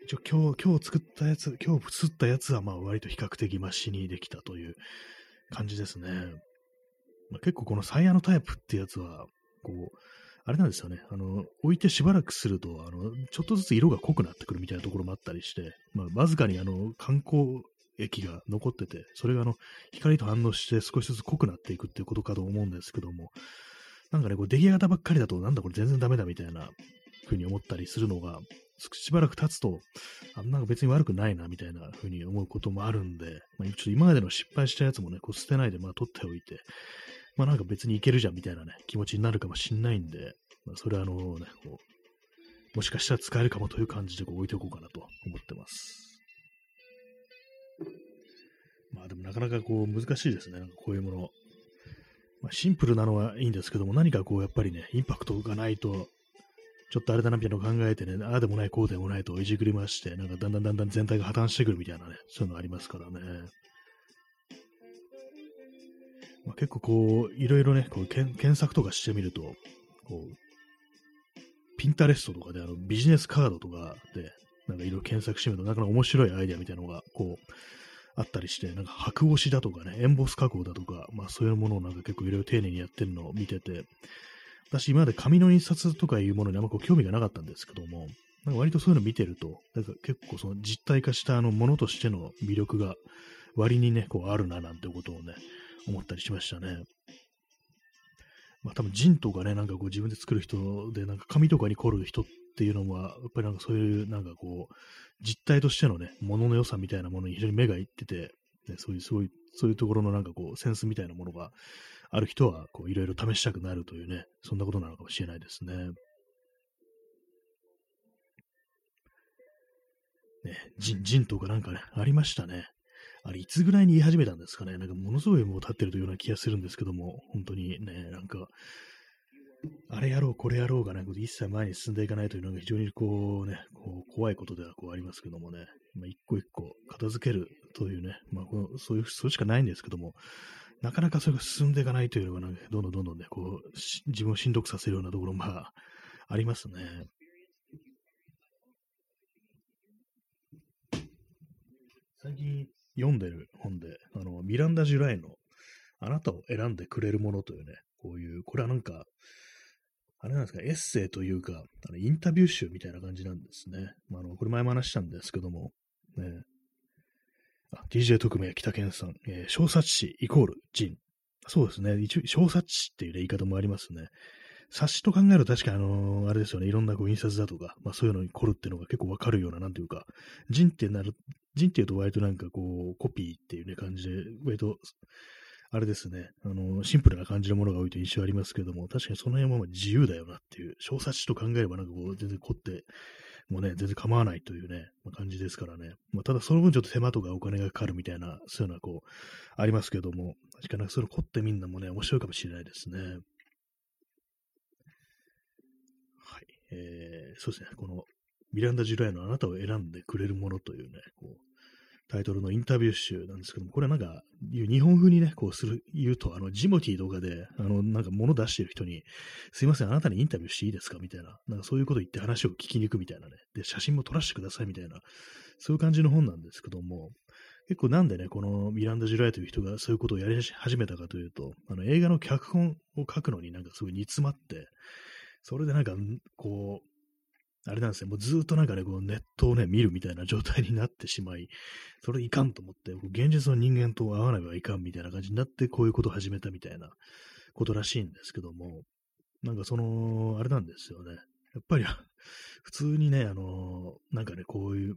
一応今日、今日作ったやつ、今日作ったやつはまあ割と比較的マシにできたという感じですね。まあ、結構このサイヤのタイプってやつは、こう、あれなんですよね。あの、置いてしばらくすると、あの、ちょっとずつ色が濃くなってくるみたいなところもあったりして、まあ、わずかにあの、観光液が残ってて、それがあの、光と反応して少しずつ濃くなっていくっていうことかと思うんですけども、なんかね、こう出来上がったばっかりだと、なんだこれ全然ダメだみたいな風に思ったりするのが、しばらく経つと、あなんか別に悪くないなみたいな風に思うこともあるんで、まあ、ちょっと今までの失敗したやつもね、こう捨てないで、まあ取っておいて、まあなんか別にいけるじゃんみたいなね、気持ちになるかもしんないんで、まあ、それはあのね、こう、もしかしたら使えるかもという感じでこう置いておこうかなと思ってます。まあでもなかなかこう難しいですね。なんかこういうもの。まあ、シンプルなのはいいんですけども、何かこう、やっぱりね、インパクトがないと、ちょっとあれだなみたいなのを考えてね、ああでもない、こうでもないといじくりまして、なんかだんだんだんだん全体が破綻してくるみたいなね、そういうのありますからね。まあ、結構こう、いろいろね、こう検索とかしてみると、こう、ピンタレストとかであのビジネスカードとかで、なんかいろいろ検索してみると、なかなか面白いアイデアみたいなのが、こう、あったりして、なんか白押しだとかね、エンボス加工だとか、まあそういうものをなんか結構いろいろ丁寧にやってるのを見てて、私今まで紙の印刷とかいうものにあんまこう興味がなかったんですけども、なんか割とそういうの見てると、なんか結構その実体化したあのものとしての魅力が割にね、こうあるななんてことをね、思ったりしましたね。まあ多分ジンとかね、なんかこう自分で作る人で、なんか紙とかに凝る人っていうのは、やっぱりなんかそういうなんかこう、実体としてのね、ものの良さみたいなものに非常に目がいってて、ね、そういう、そういう、そういうところのなんかこう、センスみたいなものがある人は、こう、いろいろ試したくなるというね、そんなことなのかもしれないですね。ね、ジン、ジンとかなんかね、ありましたね。あれ、いつぐらいに言い始めたんですかね。なんか、ものすごいもう経ってるというような気がするんですけども、本当にね、なんか、あれやろう、これやろうがね、一切前に進んでいかないというのが非常にこうね、こう怖いことではこうありますけどもね、まあ、一個一個片付けるというね、まあ、このそういう、それしかないんですけども、なかなかそれが進んでいかないというのが、ね、どんどんどんどんね、こう、自分をしんどくさせるようなところも、まあ、ありますね。最近読んでる本で、あの、ミランダ・ジュライの、あなたを選んでくれるものというね、こういう、これはなんか、あれなんですか、エッセイというか、あのインタビュー集みたいな感じなんですね。まあ、あの、これ前も話したんですけども、ね、あ、DJ 特命北健さん、えー、小冊子イコール人。そうですね。一応、小冊子っていう、言い方もありますね。冊子と考えると確かあの、あれですよね、いろんなこう印刷だとか、まあそういうのに凝るっていうのが結構わかるような、なんていうか、人ってなる、人っていうと割となんかこう、コピーっていうね、感じで、割と、あれですね、あの、シンプルな感じのものが多いという印象ありますけども、確かにその辺は自由だよなっていう、小冊子と考えればなんかこう、全然凝ってもうね、全然構わないというね、まあ、感じですからね。まあ、ただその分ちょっと手間とかお金がかかるみたいな、そういうのはこう、ありますけども、確かにそれ凝ってみんなもね、面白いかもしれないですね。はい。えー、そうですね、この、ミランダ・ジュライのあなたを選んでくれるものというね、こう、タイトルのインタビュー集なんですけども、これはなんか、日本風にね、こうする、言うと、あの、ジモティーとかで、あの、なんか物出してる人に、すいません、あなたにインタビューしていいですか？みたいな、なんかそういうこと言って話を聞きに行くみたいなね。で、写真も撮らせてくださいみたいな、そういう感じの本なんですけども、結構なんでね、このミランダ・ジュライという人がそういうことをやり始めたかというと、あの、映画の脚本を書くのになんかすごい煮詰まって、それでなんか、こう、あれなんですよ、もうずっとなんかね、このネットをね、見るみたいな状態になってしまい、それいかんと思って、現実の人間と会わないはいかんみたいな感じになって、こういうことを始めたみたいなことらしいんですけども、なんかその、あれなんですよね。やっぱり普通にね、あの、なんかね、こういう、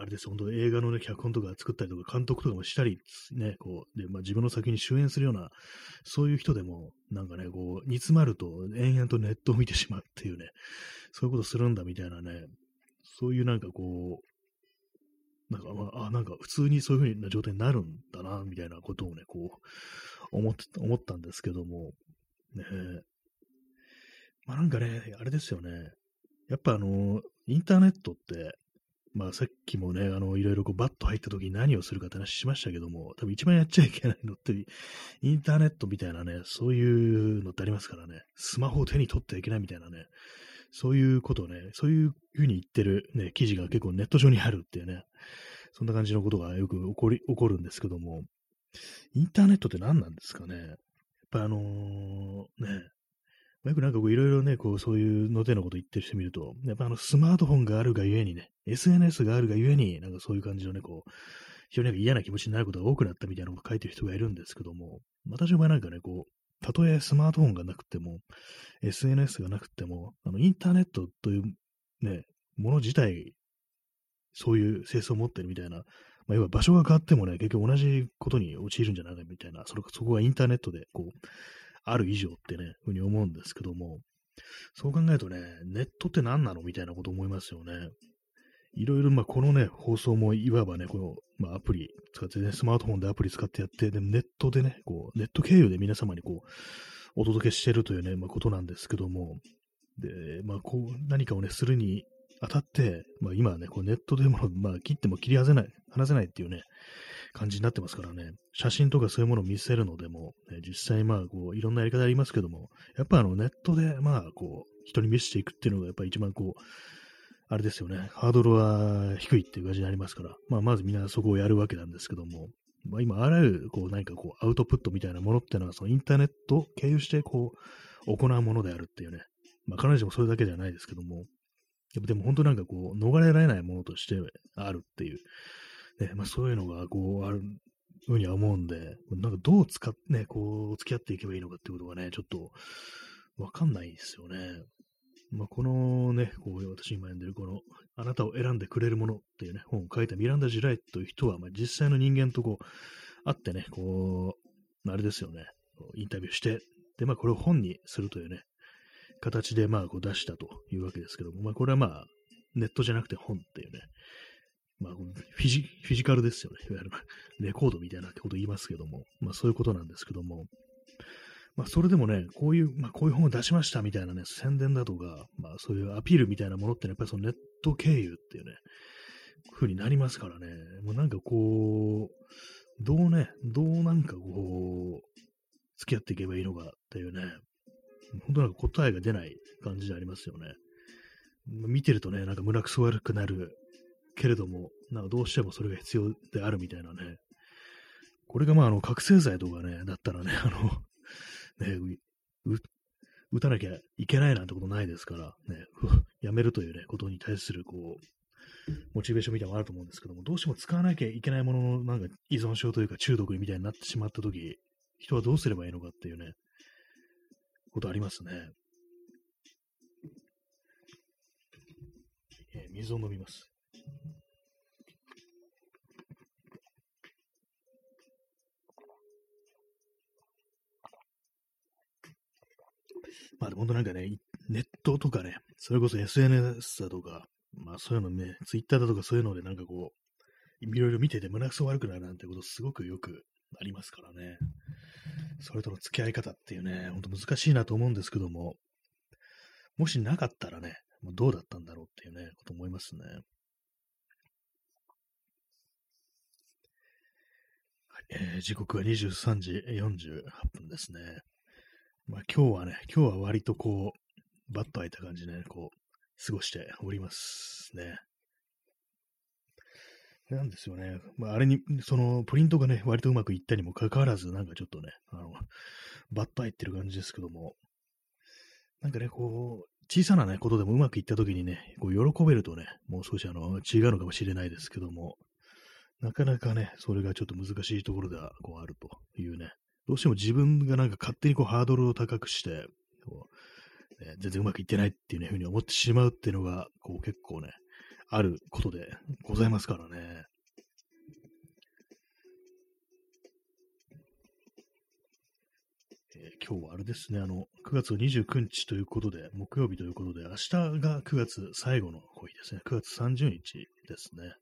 あれです、本当映画のね、脚本とか作ったりとか、監督とかもしたり、ね、こう、で、まあ自分の先に主演するような、そういう人でも、なんかね、こう、煮詰まると、延々とネットを見てしまうっていうね、そういうことするんだみたいなね、そういうなんかこう、なんか、まあ、あ、なんか普通にそういう風な状態になるんだな、みたいなことをね、こう、思って、思ったんですけども、ねまあなんかね、あれですよね。やっぱあの、インターネットって、まあさっきもね、あの、いろいろこうバッと入った時に何をするかって話しましたけども、多分一番やっちゃいけないのって、インターネットみたいなね、そういうのってありますからね、スマホを手に取ってはいけないみたいなね、そういうことをね、そういうふうに言ってるね、記事が結構ネット上にあるっていうね、そんな感じのことがよく起こり、起こるんですけども、インターネットって何なんですかね。やっぱあのー、ね、よくなんかこういろいろね、こうそういうのでのこと言ってる人見ると、やっぱあのスマートフォンがあるがゆえにね、SNS があるがゆえに、なんかそういう感じのね、こう、非常に嫌な気持ちになることが多くなったみたいなのを書いてる人がいるんですけども、私はなんかね、こう、たとえスマートフォンがなくても、SNS がなくても、あの、インターネットというね、もの自体、そういう性質を持ってるみたいな、まあ、要は場所が変わってもね、結局同じことに陥るんじゃないかみたいな、それそこがインターネットで、こう、ある以上ってね、ふうに思うんですけども、そう考えるとね、ネットって何なの？みたいなこと思いますよね。いろいろ、まあ、このね、放送もいわばね、この、まあ、アプリ使ってね、スマートフォンでアプリ使ってやって、でもネットでね、こう、ネット経由で皆様にこう、お届けしてるというね、まあ、ことなんですけども、で、まあ、こう、何かをね、するに当たって、まあ、今はね、こうネットでも、まあ、切っても切り離せない、離せないっていうね、感じになってますからね、写真とかそういうものを見せるのでも、ね、実際まあ、こう、いろんなやり方ありますけども、やっぱあの、ネットで、まあ、こう、人に見せていくっていうのが、やっぱり一番こう、あれですよね、ハードルは低いっていう感じになりますから、まあ、まずみんなそこをやるわけなんですけども、まあ、今、あらゆる、こう、何かこう、アウトプットみたいなものっていうのは、インターネットを経由して、こう、行うものであるっていうね、まあ、必ずしもそれだけじゃないですけども、でも本当なんかこう、逃れられないものとしてあるっていう、ね、まあ、そういうのが、こう、あるふうには思うんで、なんかどう使って、ね、こう、付き合っていけばいいのかってことがね、ちょっと、わかんないですよね。まあ、このね、こう私今読んでるこの、あなたを選んでくれるものっていうね、本を書いたミランダ・ジライという人は、まあ、実際の人間とこう、会ってね、こう、あれですよね、インタビューして、で、まあ、これを本にするというね、形で、まあ、こう出したというわけですけども、まあ、これはまあ、ネットじゃなくて本っていうね、まあ、フィジフィジカルですよね。いわゆるレコードみたいなこと言いますけども、まあそういうことなんですけども、まあそれでもね、こういう、まあこういう本を出しましたみたいなね、宣伝だとか、まあそういうアピールみたいなものって、ね、やっぱりそのネット経由っていうね、ふうになりますからね、もうなんかこう、どうね、どうなんかこう、付き合っていけばいいのかっていうね、本当なんか答えが出ない感じでありますよね。見てるとね、なんか胸くそ悪くなるけれども、なんかどうしてもそれが必要であるみたいなね。これがまあ、あの、覚醒剤とかね、だったらね、あの、ね、打たなきゃいけないなんてことないですから、ね、やめるというね、ことに対する、こう、モチベーションみたいなのがあると思うんですけども、どうしても使わなきゃいけないものの、なんか依存症というか中毒みたいになってしまったとき、人はどうすればいいのかっていうね、ことありますね。えー、水を飲みます。まあ、本当なんかね、ネットとかね、それこそ SNS だとか、まあそういうのね、ツイッターだとかそういうのでなんかこう、いろいろ見てて胸くそ悪くなるなんてことすごくよくありますからね。それとの付き合い方っていうね、ほんと難しいなと思うんですけども、もしなかったらね、どうだったんだろうっていうね、こと思いますね。えー、時刻は23時48分ですね。まあ今日はね、今日は割とこう、バッと開いた感じでね、こう、過ごしておりますね。なんですよね。まあ、あれに、その、プリントがね、割とうまくいったにもかかわらず、なんかちょっとね、あの、バッと入ってる感じですけども、なんかね、こう、小さなね、ことでもうまくいったときにね、こう、喜べるとね、もう少しあの、違うのかもしれないですけども、なかなかね、それがちょっと難しいところでは、こう、あるというね、どうしても自分がなんか勝手にこう、ハードルを高くして、こう、ね、全然うまくいってないっていう、ふうに思ってしまうっていうのが、こう、結構ね、あることでございますからね。えー、今日はあれですね、あの、9月29日ということで、木曜日ということで、明日が9月最後の日ですね。9月30日ですね。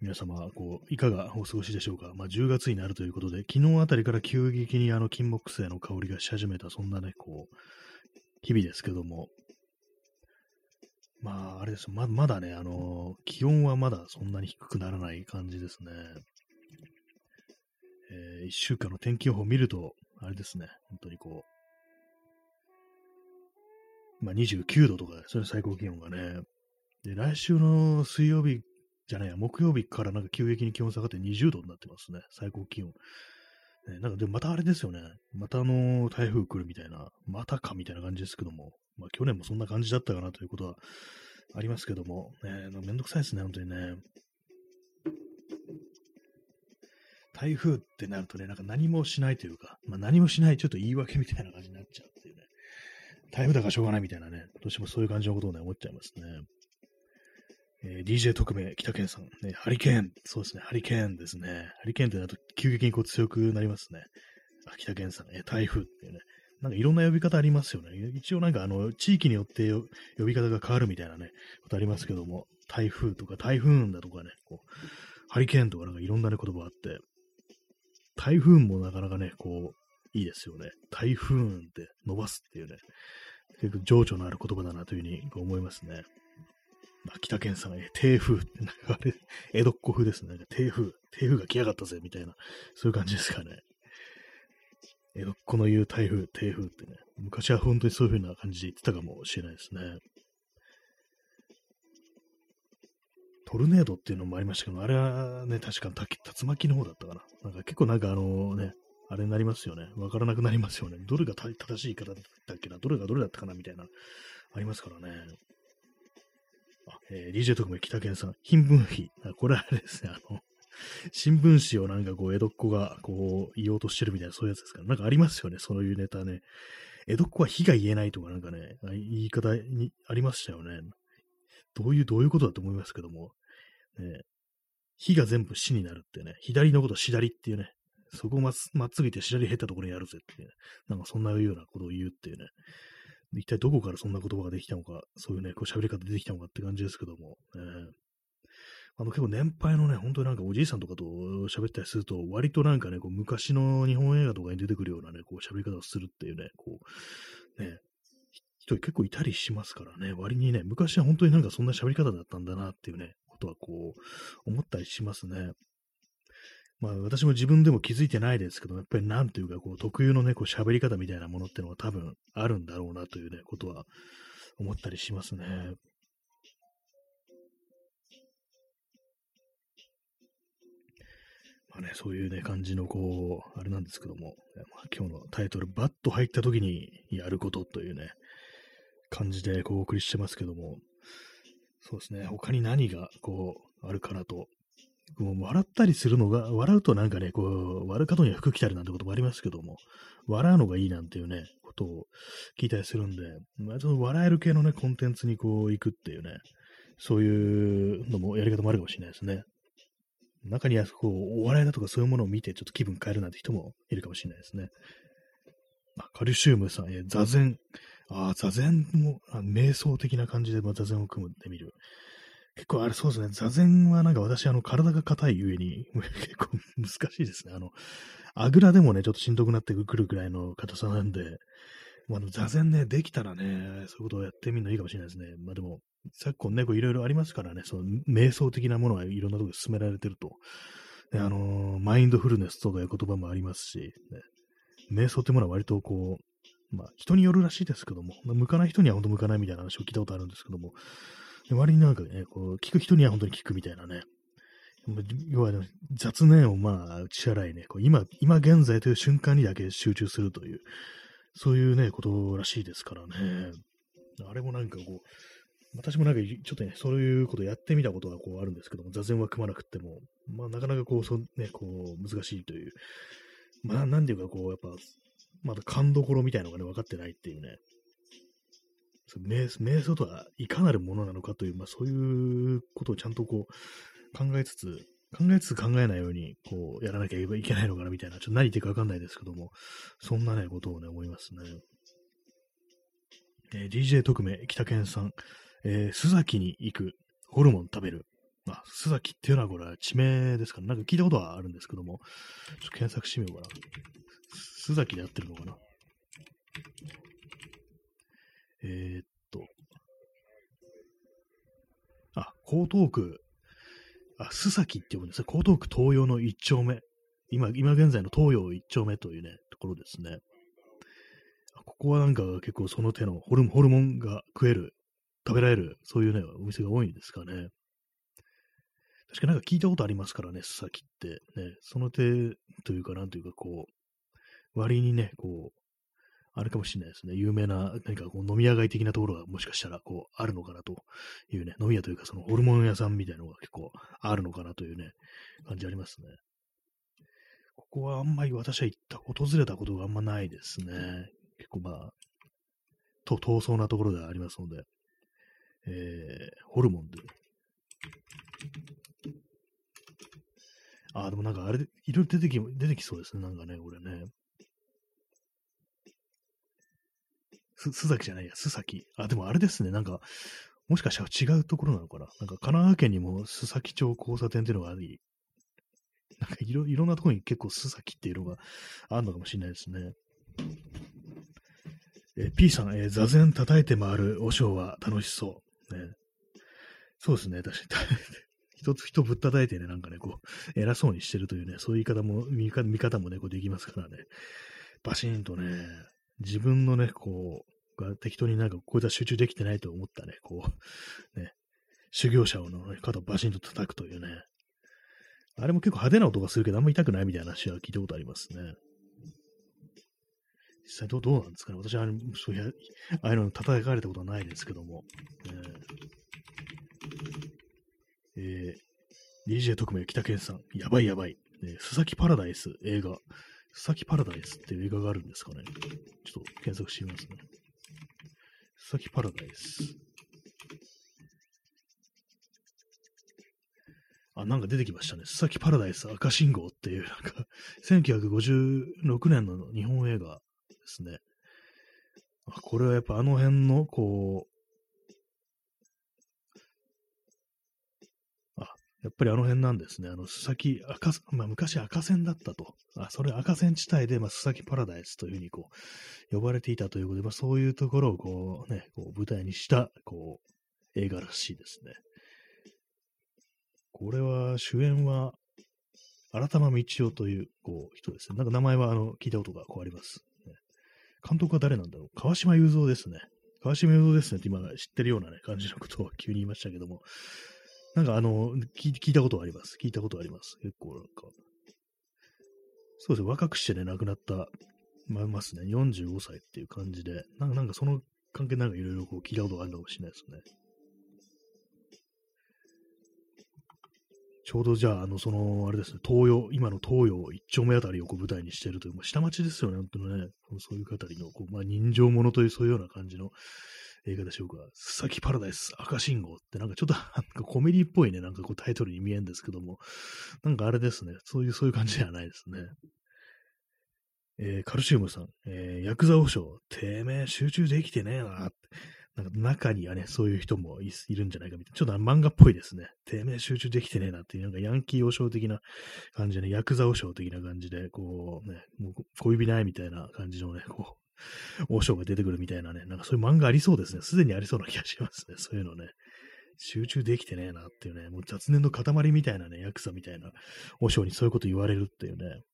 皆様、こう、いかがお過ごしでしょうか？まあ、10月になるということで、昨日あたりから急激にあの、金木犀の香りがし始めた、そんなね、こう、日々ですけども、まあ、あれですままだね、あの、気温はまだそんなに低くならない感じですね。えー、1週間の天気予報を見ると、あれですね、本当にこう、まあ、29度とかそれ最高気温がね。で、来週の水曜日じゃないや、木曜日からなんか急激に気温下がって20度になってますね、最高気温。ね、なんかでもまたあれですよね。またあの台風来るみたいな、またかみたいな感じですけども、まあ去年もそんな感じだったかなということはありますけども、ね、めんどくさいですね、本当にね。台風ってなるとね、なんか何もしないというか、まあ何もしないちょっと言い訳みたいな感じになっちゃうっていうね。台風だからしょうがないみたいなね、どうしてもそういう感じのことをね、思っちゃいますね。えー、DJ 特命、北健さん、ね、ハリケーン、そうですね、ハリケーンですね。ハリケーンってなると急激にこう強くなりますね。あ、北健さん、えー、台風っていうね、なんかいろんな呼び方ありますよね。一応なんかあの、地域によって呼び方が変わるみたいなね、ことありますけども、台風とか台風だとかね、こう、ハリケーンとかなんかいろんなね、言葉あって、台風もなかなかね、こう、いいですよね。台風って伸ばすっていうね、結構情緒のある言葉だなというふうに思いますね。まあ、北県さんが、ね、台風って、なんかあれ、江戸っ子風ですね。台風、台風が来やがったぜ、みたいな、そういう感じですかね。江戸っ子の言う台風、台風ってね、昔は本当にそういう風な感じで言ってたかもしれないですね。トルネードっていうのもありましたけど、あれはね、確か竜巻の方だったかな。なんか結構なんかあのね、あれになりますよね。わからなくなりますよね。どれが正しい方だったっけな、どれがどれだったかなみたいな、ありますからね。えー、DJ 特命北健さん、貧分費。これはあれですね、あの、新聞紙をなんかこう、江戸っ子がこう、言おうとしてるみたいな、そういうやつですから。なんかありますよね、そういうネタね。江戸っ子は火が言えないとかなんかね、言い方にありましたよね。どういう、どういうことだと思いますけども。ね、火が全部死になるってね、左のこと左っていうね、そこをまっまっつぐいて左減ったところにやるぜっていうね、なんかそんなようなことを言うっていうね。一体どこからそんな言葉ができたのか、そういうね、こう喋り方でできたのかって感じですけども、えー、あの結構年配のね、本当になんかおじいさんとかと喋ったりすると、割となんかね、こう昔の日本映画とかに出てくるようなね、こう喋り方をするっていうね、こう、ね、人結構いたりしますからね、割にね、昔は本当になんかそんな喋り方だったんだなっていうね、ことはこう、思ったりしますね。まあ私も自分でも気づいてないですけど、やっぱりなんというかこう特有のね、こう喋り方みたいなものってのが多分あるんだろうなというね、ことは思ったりしますね。まあね、そういうね、感じのこう、あれなんですけども、まあ、今日のタイトル、バッと入った時にやることというね、感じでこうお送りしてますけども、そうですね、他に何がこう、あるかなと。もう笑ったりするのが、笑うとなんかね、こう、悪角には服着たりなんてこともありますけども、笑うのがいいなんていうね、ことを聞いたりするんで、まあ、その笑える系のね、コンテンツにこう、行くっていうね、そういうのも、やり方もあるかもしれないですね。中には、こう、お笑いだとかそういうものを見て、ちょっと気分変えるなんて人もいるかもしれないですね。あ、カルシウムさん、え座禅。ああ、座禅も、あ瞑想的な感じで、ま、座禅を組んでみる。結構あれそうですね、座禅はなんか私、あの、体が硬い上に、結構難しいですね。あの、あぐらでもね、ちょっとしんどくなってくるくらいの硬さなんで、まあ、座禅ね、できたらね、そういうことをやってみるのいいかもしれないですね。まあでも、昨今ね、こういろいろありますからね、その瞑想的なものはいろんなところで進められてると。であのー、マインドフルネスとかいう言葉もありますし、ね、瞑想ってものは割とこう、まあ人によるらしいですけども、向かない人には本当向かないみたいな話を聞いたことあるんですけども、割になんかね、こう、聞く人には本当に聞くみたいなね、要は、ね、雑念をまあ打ち払いね、こう今、今現在という瞬間にだけ集中するという、そういうね、ことらしいですからね。あれもなんかこう、私もなんかちょっとね、そういうことやってみたことがこうあるんですけども、座禅は組まなくても、まあなかなかこう、そね、こう、難しいという、まあなんていうかこう、やっぱ、まだ勘どころみたいなのがね、分かってないっていうね、瞑瞑想とはいかなるものなのかという、まあそういうことをちゃんとこう、考えつつ、考えつつ考えないように、こう、やらなきゃいけないのかなみたいな、ちょっと何言ってるかわかんないですけども、そんなね、ことをね、思いますね。えー、DJ 特命、北健さん、えー、須崎に行く、ホルモン食べる。あ、須崎っていうのはこれは地名ですから、なんか聞いたことはあるんですけども、ちょっと検索してみようかな。須崎でやってるのかな。えー、っと、あ、江東区、あ、須崎って呼ぶんですね。江東区東洋の一丁目。今、今現在の東洋一丁目というね、ところですね。ここはなんか結構その手のホルホルモンが食える食べられる、そういうね、お店が多いんですかね。確かなんか聞いたことありますからね、須崎って。ね、その手というか、なんというか、こう、割にね、こう、あれかもしれないですね。有名な、何かこう飲み屋街的なところがもしかしたらこうあるのかなというね、飲み屋というかそのホルモン屋さんみたいなのが結構あるのかなというね、感じありますね。ここはあんまり私は行った、訪れたことがあんまないですね。結構まあ、と、遠そうなところではありますので。えー、ホルモンで。あ、でもなんかあれ、いろいろ出てき、出てきそうですね。なんかね、これね。す、須崎じゃないや、須崎。あ、でもあれですね、なんか、もしかしたら違うところなのかななんか神奈川県にも須崎町交差点っていうのがあり、なんかいろいろんなところに結構須崎っていうのがあるのかもしれないですね。え P さん、え、座禅叩いて回る和尚は楽しそう。ね、そうですね、確かに。一つ人ぶったたいてね、なんかね、こう、偉そうにしてるというね、そういう言い方も、見方もね、こうできますからね。バシーンとね、自分のね、こう、が適当になんかこいつは集中できてないと思ったね、こう、ね、修行者の、肩をバシンと叩くというね。あれも結構派手な音がするけど、あんま痛くないみたいな話は聞いたことありますね。実際どうどうなんですかね私はそういう、ああいうの叩かれたことはないですけども。えー、え、DJ 特命北健さん、やばいやばい。えー、佐々木パラダイス映画。佐々木パラダイスっていう映画があるんですかね。ちょっと検索してみますね。さきパラダイス。あ、なんか出てきましたね。須崎パラダイス赤信号っていう、なんか、1956年の日本映画ですね。これはやっぱあの辺の、こうやっぱりあの辺なんですね。あの、須崎赤、まあ昔赤線だったと。あ、それ赤線地帯で、まあ、須崎パラダイスというふうにこう、呼ばれていたということで、まあそういうところをこうね、こう舞台にした、こう、映画らしいですね。これは、主演は、新玉道夫という、こう、人ですね。なんか名前は、あの、聞いたことがこうあります。監督は誰なんだろう川島雄三ですね。川島雄三ですねって今知ってるようなね、感じのことを急に言いましたけども。なんかあの、聞いたことあります。聞いたことあります。結構なんか。そうですね、若くしてね、亡くなった、まあますね。45歳っていう感じで、なんかなんかその関係なんかいろいろこう聞いたことがあるのかもしれないですね。ちょうどじゃあ、あの、その、あれですね、東洋、今の東洋一丁目あたりをこう舞台にしてるという、まあ、下町ですよね、本当にね。そういうあたりの、こう、まあ、人情ものという、そういうような感じの映画でしょうか。須崎パラダイス赤信号ってなんかちょっとなんかコメディっぽいね、なんかこうタイトルに見えるんですけども、なんかあれですね、そういう、そういう感じではないですね。えー、カルシウムさん、えー、ヤクザ王将、てめえ集中できてねえなって。なんか中にはね、そういう人もいるんじゃないかみたいな。ちょっと漫画っぽいですね。てめえ集中できてねえなっていう、なんかヤンキー王将的な感じでね、ヤクザ王将的な感じで、こうね、もう小指ないみたいな感じのね、こう、王将が出てくるみたいなね、なんかそういう漫画ありそうですね。すでにありそうな気がしますね。そういうのね。集中できてねえなっていうね、もう雑念の塊みたいなね、ヤクザみたいな王将にそういうこと言われるっていうね、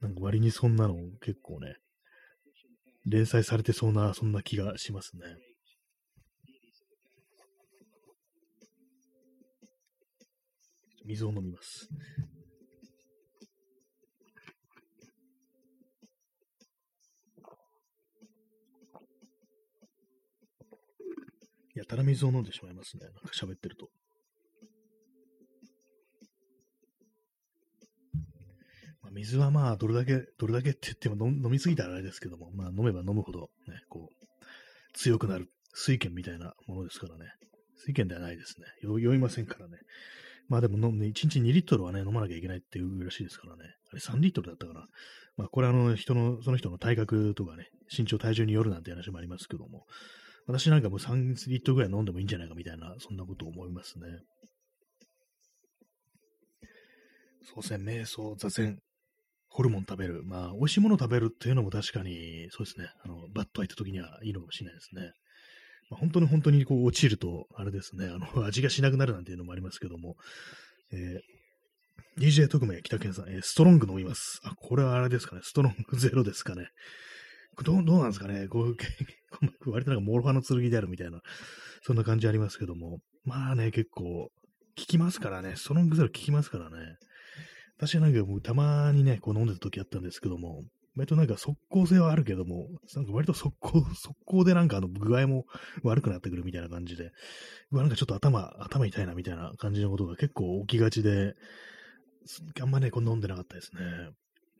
なんか割にそんなの結構ね、連載されてそうな、そんな気がしますね。水を飲みます。やたら水を飲んでしまいますね。なんか喋ってると。まあ、水はまあ、どれだけ、どれだけって言っても飲みすぎたらあれですけども、まあ、飲めば飲むほど、ね、こう、強くなる水拳みたいなものですからね。水拳ではないですね。酔いませんからね。まあでも飲む、1日2リットルはね、飲まなきゃいけないっていうらしいですからね。あれ3リットルだったかな。まあこれあの人の、その人の体格とかね、身長体重によるなんて話もありますけども、私なんかもう3リットルぐらい飲んでもいいんじゃないかみたいな、そんなことを思いますね。そうですね、瞑想、座禅、ホルモン食べる。まあ、美味しいもの食べるっていうのも確かに、そうですね、あの、バッと開いた時にはいいのかもしれないですね。まあ、本当に本当にこう落ちると、あれですね、あの、味がしなくなるなんていうのもありますけども、えー、DJ 特命北健さん、えー、ストロング飲みます。あ、これはあれですかね、ストロングゼロですかね。どうどうなんですかね、こう、割となんか諸刃の剣であるみたいな、そんな感じありますけども、まあね、結構、効きますからね、ストロングゼロ効きますからね。私はなんかもうたまにね、こう飲んでた時あったんですけども、割となんか速攻性はあるけども、なんか割と速攻、速攻でなんかあの具合も悪くなってくるみたいな感じで、うわ、なんかちょっと頭、頭痛いなみたいな感じのことが結構起きがちで、あんまね、こう飲んでなかったですね。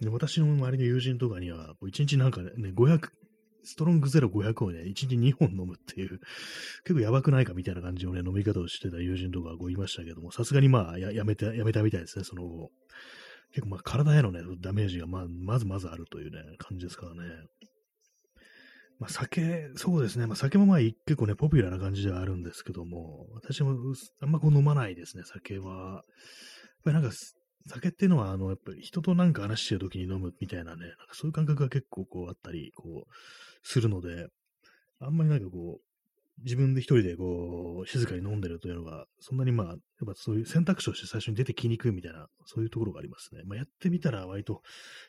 で私の周りの友人とかには、1日なんかね、500、ストロングゼロ500をね、1日2本飲むっていう、結構やばくないかみたいな感じのね、飲み方をしてた友人とかこういましたけども、さすがにまあや、やめた、やめたみたいですね、その後。結構まあ体へのね、ダメージがまあまずまずあるというね、感じですからね。まあ、酒、そうですね。まあ、酒もまあ結構ね、ポピュラーな感じではあるんですけども、私もあんまこう飲まないですね、酒は。やっぱりなんか、酒っていうのは、あの、やっぱり人となんか話してる時に飲むみたいなね、なんかそういう感覚が結構こうあったり、こう、するので、あんまりなんかこう、自分で一人でこう、静かに飲んでるというのが、そんなにまあ、やっぱそういう選択肢として最初に出てきにくいみたいな、そういうところがありますね。まあ、やってみたら割と、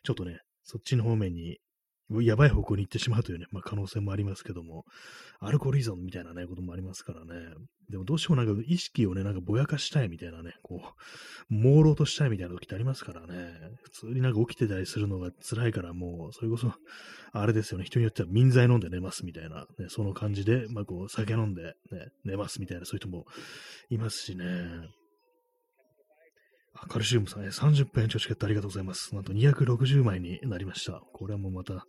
ちょっとね、そっちの方面にやばい方向に行ってしまうというね、まあ、可能性もありますけども、アルコール依存みたいなね、こともありますからね。でもどうしてもなんか意識をね、なんかぼやかしたいみたいなね、こう、朦朧としたいみたいな時ってありますからね。普通になんか起きてたりするのが辛いからもう、それこそ、あれですよね、人によっては民剤飲んで寝ますみたいな、ね、その感じで、まあこう、酒飲んで、ね、寝ますみたいな、そういう人もいますしね。カルシウムさん、30分延長チケットありがとうございます。なんと260枚になりました。これはもうまた、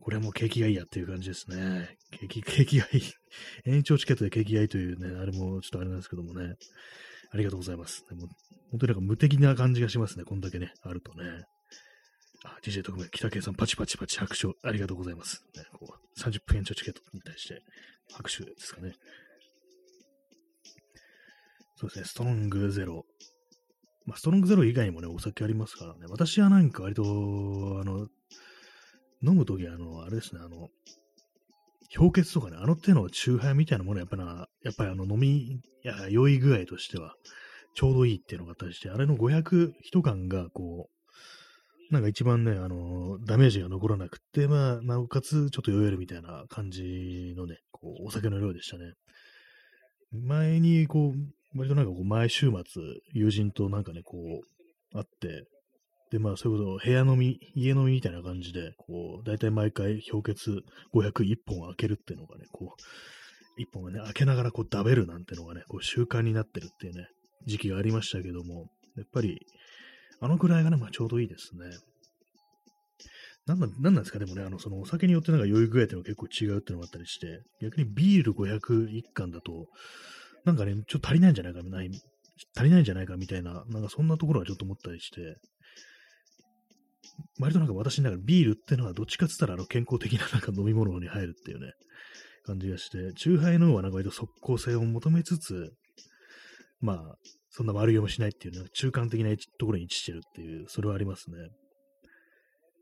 これはもう景気がいいやっていう感じですね。景気、景気がいい。延長チケットで景気がいいというね、あれもちょっとあれなんですけどもね。ありがとうございます。でも本当になんか無敵な感じがしますね。こんだけね、あるとね。あ、DJ 特命、北系さん、パチパチパチ拍手ありがとうございます。ね、こう30分延長チケットに対して拍手ですかね。そうですね、ストロングゼロ。まあ、ストロングゼロ以外にもね、お酒ありますからね。私はなんか割と、あの、飲むときはあの、あれですね、あの、氷結とかね、あの手のチューハイみたいなものやっぱな、やっぱりあの飲み、や、酔い具合としては、ちょうどいいっていうのがあったりして、あれの500一缶が、こう、なんか一番ね、あの、ダメージが残らなくて、まあ、なおかつちょっと酔えるみたいな感じのね、こう、お酒の量でしたね。前に、こう、割となんかこう、毎週末、友人となんかね、こう、会って、で、まあ、そういうこと、部屋飲み、家飲みみたいな感じで、こう、大体毎回氷結501本開けるっていうのがね、こう、1本がね、開けながらこう、食べるなんてのがね、こう、習慣になってるっていうね、時期がありましたけども、やっぱり、あのくらいがね、まあ、ちょうどいいですね。なんなんなんですか、でもね、あの、そのお酒によってなんか酔い具合っていうのが結構違うっていうのがあったりして、逆にビール501缶だと、なんかね、ちょっと足りないんじゃないか、ない足りないんじゃないかみたいな、なんかそんなところはちょっと思ったりして、割となんか私の中でビールってのはどっちかって言ったらあの健康的な なんか飲み物に入るっていうね、感じがして、チューハイの方はなんか割と即効性を求めつつ、まあ、そんな悪酔いもしないっていうね、中間的なところに位置してるっていう、それはありますね。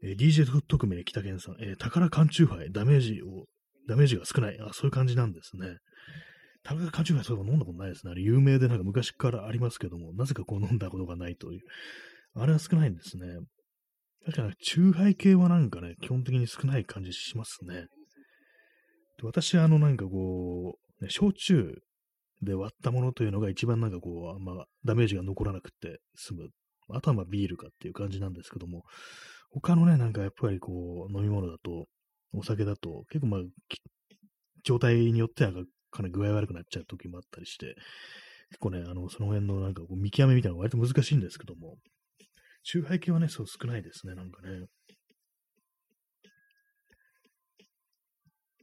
えー、DJ 特命北健さん、えー、宝缶チューハイ、ダメージを、ダメージが少ない。あ、そういう感じなんですね。宝缶チューハイそういえば飲んだことないですね。あれ有名でなんか昔からありますけども、なぜかこう飲んだことがないという。あれは少ないんですね。確かに、チューハイ系はなんかね、基本的に少ない感じしますね。で私はあのなんかこう、ね、焼酎で割ったものというのが一番なんかこう、あんまダメージが残らなくて済む。あとはまあビールかっていう感じなんですけども、他のね、なんかやっぱりこう、飲み物だと、お酒だと、結構まあ、状態によってはかなり具合悪くなっちゃう時もあったりして、結構ね、あの、その辺のなんかこう見極めみたいなのが割と難しいんですけども、中杯系はね、そう少ないですね、なんかね。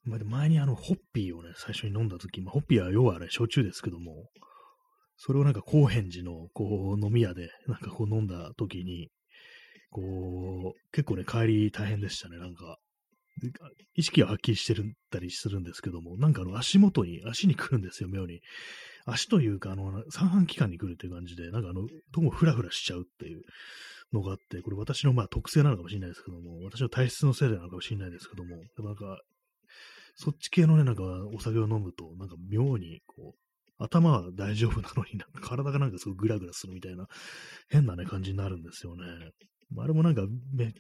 まあ、前にあの、ホッピーをね、最初に飲んだ時、まあ、ホッピーは要はあれ、焼酎ですけども、それをなんか、高円寺の、こう、飲み屋で、なんかこう飲んだ時に、こう、結構ね、帰り大変でしたね、なんか。意識ははっきりしてるたりするんですけども、なんかあの足元に、足に来るんですよ、妙に。足というか、あの、三半規管に来るっていう感じで、なんかあの、どうもフラフラしちゃうっていうのがあって、これ私のまあ特性なのかもしれないですけども、私の体質のせいなのかもしれないですけども、でもなんか、そっち系のね、なんかお酒を飲むと、なんか妙にこう、頭は大丈夫なのになんか体がなんかすごいグラグラするみたいな変なね、感じになるんですよね。あれもなんか、ね、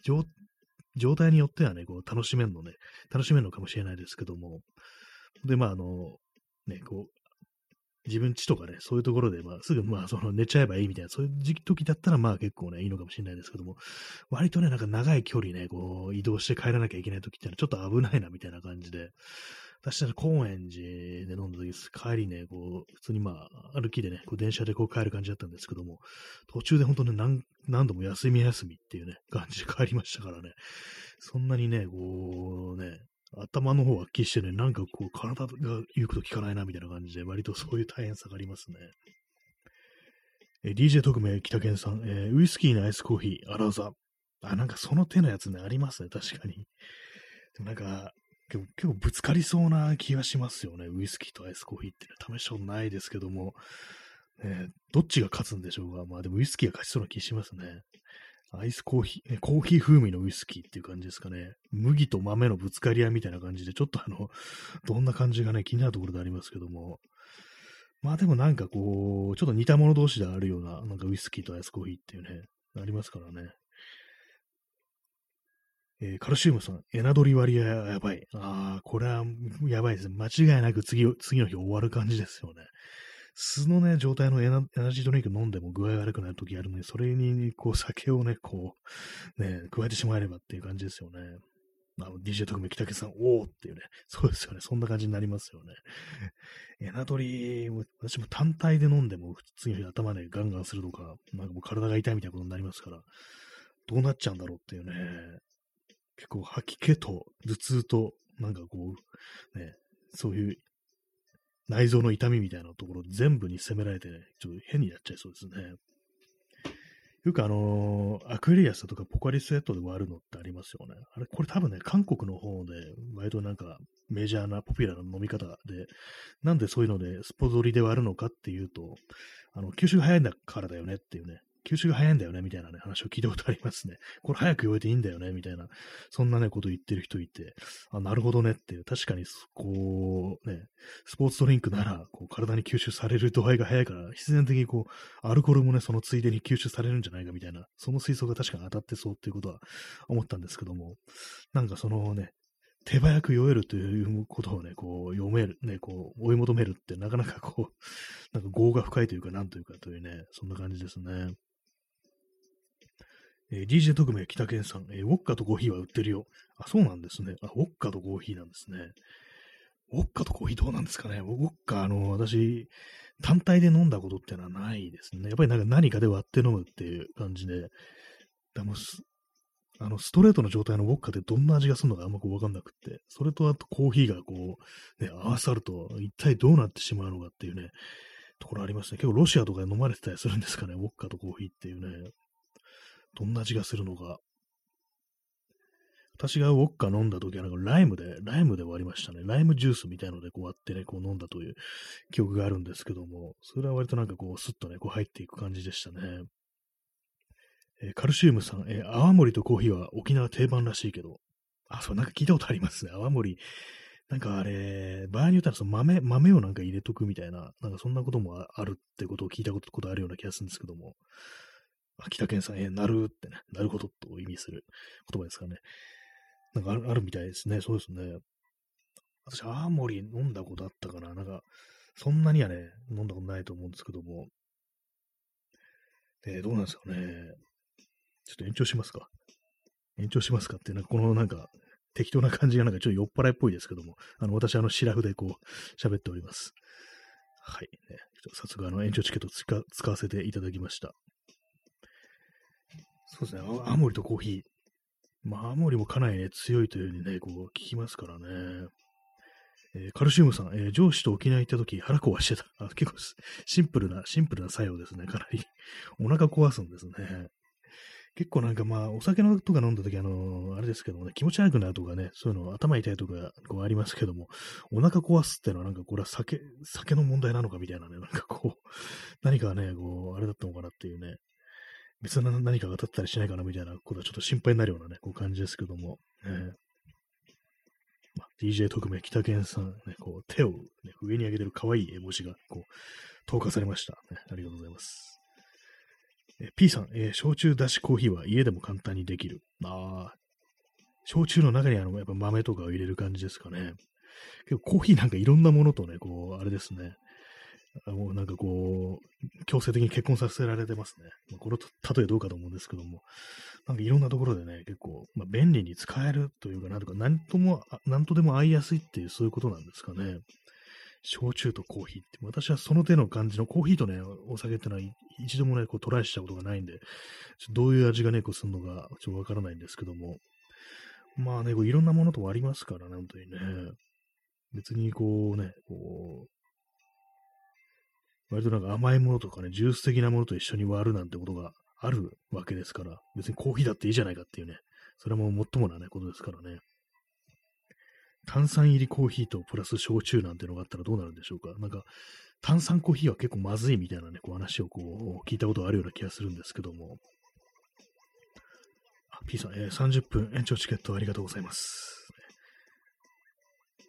状態によってはね、こう楽しめるのね、楽しめるのかもしれないですけども、で、まあ、あの、ね、こう、自分家とかね、そういうところで、まあ、すぐ、まあ、その、寝ちゃえばいいみたいな、そういう時時だったら、まあ、結構ね、いいのかもしれないですけども、割とね、なんか長い距離ね、こう、移動して帰らなきゃいけない時ってのは、ちょっと危ないな、みたいな感じで、私たち高円寺で飲んだ時、帰りね、こう、普通にまあ、歩きでね、こう電車でこう帰る感じだったんですけども、途中で本当に何何度も休み休みっていうね、感じで帰りましたからね、そんなにね、こうね、頭の方はっきりしてね、なんかこう、体が言うこと聞かないな、みたいな感じで、割とそういう大変さがありますね。え DJ 特命北健さん、えー、ウイスキーのアイスコーヒー、アラザ。あ、なんかその手のやつね、ありますね、確かに。でもなんか、結構結構ぶつかりそうな気がしますよね。ウイスキーとアイスコーヒーって、ね、試したことないですけども、ね、どっちが勝つんでしょうが、まあでもウイスキーが勝ちそうな気しますね。アイスコーヒー、コーヒー風味のウイスキーっていう感じですかね。麦と豆のぶつかり合いみたいな感じで、ちょっとあの、どんな感じがね、気になるところでありますけども。まあでもなんかこう、ちょっと似た者同士であるような、なんかウイスキーとアイスコーヒーっていうね、ありますからね。えー、カルシウムさん、エナドリ割合はやばい。ああ、これはやばいですね。間違いなく次、次の日終わる感じですよね。素のね、状態のエナジードリンク飲んでも具合悪くなるときあるのに、それに、こう、酒をね、こう、ね、加えてしまえればっていう感じですよね。あの、DJ 特命北家さん、おーっていうね、そうですよね。そんな感じになりますよね。エナドリ、私も単体で飲んでも、次の日頭でガンガンするとか、なんかもう体が痛いみたいなことになりますから、どうなっちゃうんだろうっていうね、結構吐き気と頭痛と、なんかこう、ね、そういう内臓の痛みみたいなところ全部に攻められて、ね、ちょっと変になっちゃいそうですね。よくあのー、アクエリアスとかポカリスエットで割るのってありますよね。あれ、これ多分ね、韓国の方で、割となんかメジャーなポピュラーな飲み方で、なんでそういうのでスポドリで割るのかっていうと、あの、吸収が早いんだからだよねっていうね、吸収が早いんだよね、みたいなね、話を聞いたことありますね。これ早く酔えていいんだよね、みたいな、そんなね、こと言ってる人いて、あ、なるほどねっていう、確かに、こう、ね、スポーツドリンクなら、こう、体に吸収される度合いが早いから、必然的にこう、アルコールもね、そのついでに吸収されるんじゃないか、みたいな、その推測が確かに当たってそうっていうことは思ったんですけども、なんかそのね、手早く酔えるということをね、こう、読める、ね、こう、追い求めるって、なかなかこう、なんか業が深いというか、なんというかというね、そんな感じですね。えー、DJ 特命北健さん、えー、ウォッカとコーヒーは売ってるよ。あ、そうなんですね。あ、ウォッカとコーヒーなんですね。ウォッカとコーヒーどうなんですかね。ウォッカ、あの、私、単体で飲んだことってのはないですね。やっぱりなんか何かで割って飲むっていう感じで、でもあの、ストレートの状態のウォッカってどんな味がするのかあんまこうわかんなくって、それとあとコーヒーがこう、ね、合わさると一体どうなってしまうのかっていうね、ところありますね。結構ロシアとかで飲まれてたりするんですかね、ウォッカとコーヒーっていうね。どんな味がするのか。私がウォッカ飲んだ時は、なんかライムで、ライムで割りましたね。ライムジュースみたいのでこう割ってね、こう飲んだという記憶があるんですけども、それは割となんかこう、スッとね、こう入っていく感じでしたね。えー、カルシウムさん、えー、泡盛とコーヒーは沖縄定番らしいけど、あ、そう、なんか聞いたことありますね。泡盛。なんかあれ、場合によってはその豆、豆をなんか入れとくみたいな、なんかそんなこともあるってことを聞いたことあるような気がするんですけども、秋田県さん、えなるってね、なるほどと意味する言葉ですかね。なんかあるあるみたいですね。そうですね。私、青森飲んだことあったかな。なんか、そんなにはね、飲んだことないと思うんですけども。えー、どうなんですかね。ちょっと延長しますか。延長しますかって、なんかこのなんか、適当な感じがなんかちょっと酔っ払いっぽいですけども、あの、私、あの、シラフでこう、喋っております。はい。ね、早速、あの、延長チケット使使わせていただきました。そうですね、青森とコーヒー。まあ、青森もかなりね、強いというふうにね、こう、聞きますからね。えー、カルシウムさん、えー、上司と沖縄行った時腹壊してた。あ、結構シンプルな、シンプルな作用ですね、かなり。お腹壊すんですね。結構なんかまあ、お酒のとか飲んだ時あのー、あれですけどもね、気持ち悪くなるとかね、そういうの頭痛いとか、こうありますけども、お腹壊すってのはなんかこれは酒、酒の問題なのかみたいなね、なんかこう、何かね、こう、あれだったのかなっていうね、別な何かが当たったりしないかなみたいなことはちょっと心配になるようなね、こう感じですけども、えーまあ、DJ 特命北健さん、ね、こう手を、ね、上に上げてる可愛い絵文字がこう投下されました、ね。ありがとうございます。え P さん、えー、焼酎だしコーヒーは家でも簡単にできる。ああ、焼酎の中にあのやっぱ豆とかを入れる感じですかね。結構コーヒーなんかいろんなものとね、こう、あれですね、もうなんかこう、強制的に結婚させられてますね。まあ、この例えどうかと思うんですけども、なんかいろんなところでね、結構、まあ、便利に使えるというか、なんとか、なんとも、なんとでも合いやすいっていう、そういうことなんですかね。焼酎とコーヒーって、私はその手の感じのコーヒーとね、お酒ってのは一度もね、こうトライしたことがないんで、どういう味がね、こうするのか、ちょっとわからないんですけども、まあね、こういろんなものとありますからね、本当にね。別にこうね、こう、割となんか甘いものとかね、ジュース的なものと一緒に割るなんてことがあるわけですから、別にコーヒーだっていいじゃないかっていうね、それももっともなね、ことですからね。炭酸入りコーヒーとプラス焼酎なんてのがあったらどうなるんでしょうか。なんか、炭酸コーヒーは結構まずいみたいなね、こう話をこう、聞いたことがあるような気がするんですけども。あ、P さん、えー、30分延長チケットありがとうございます。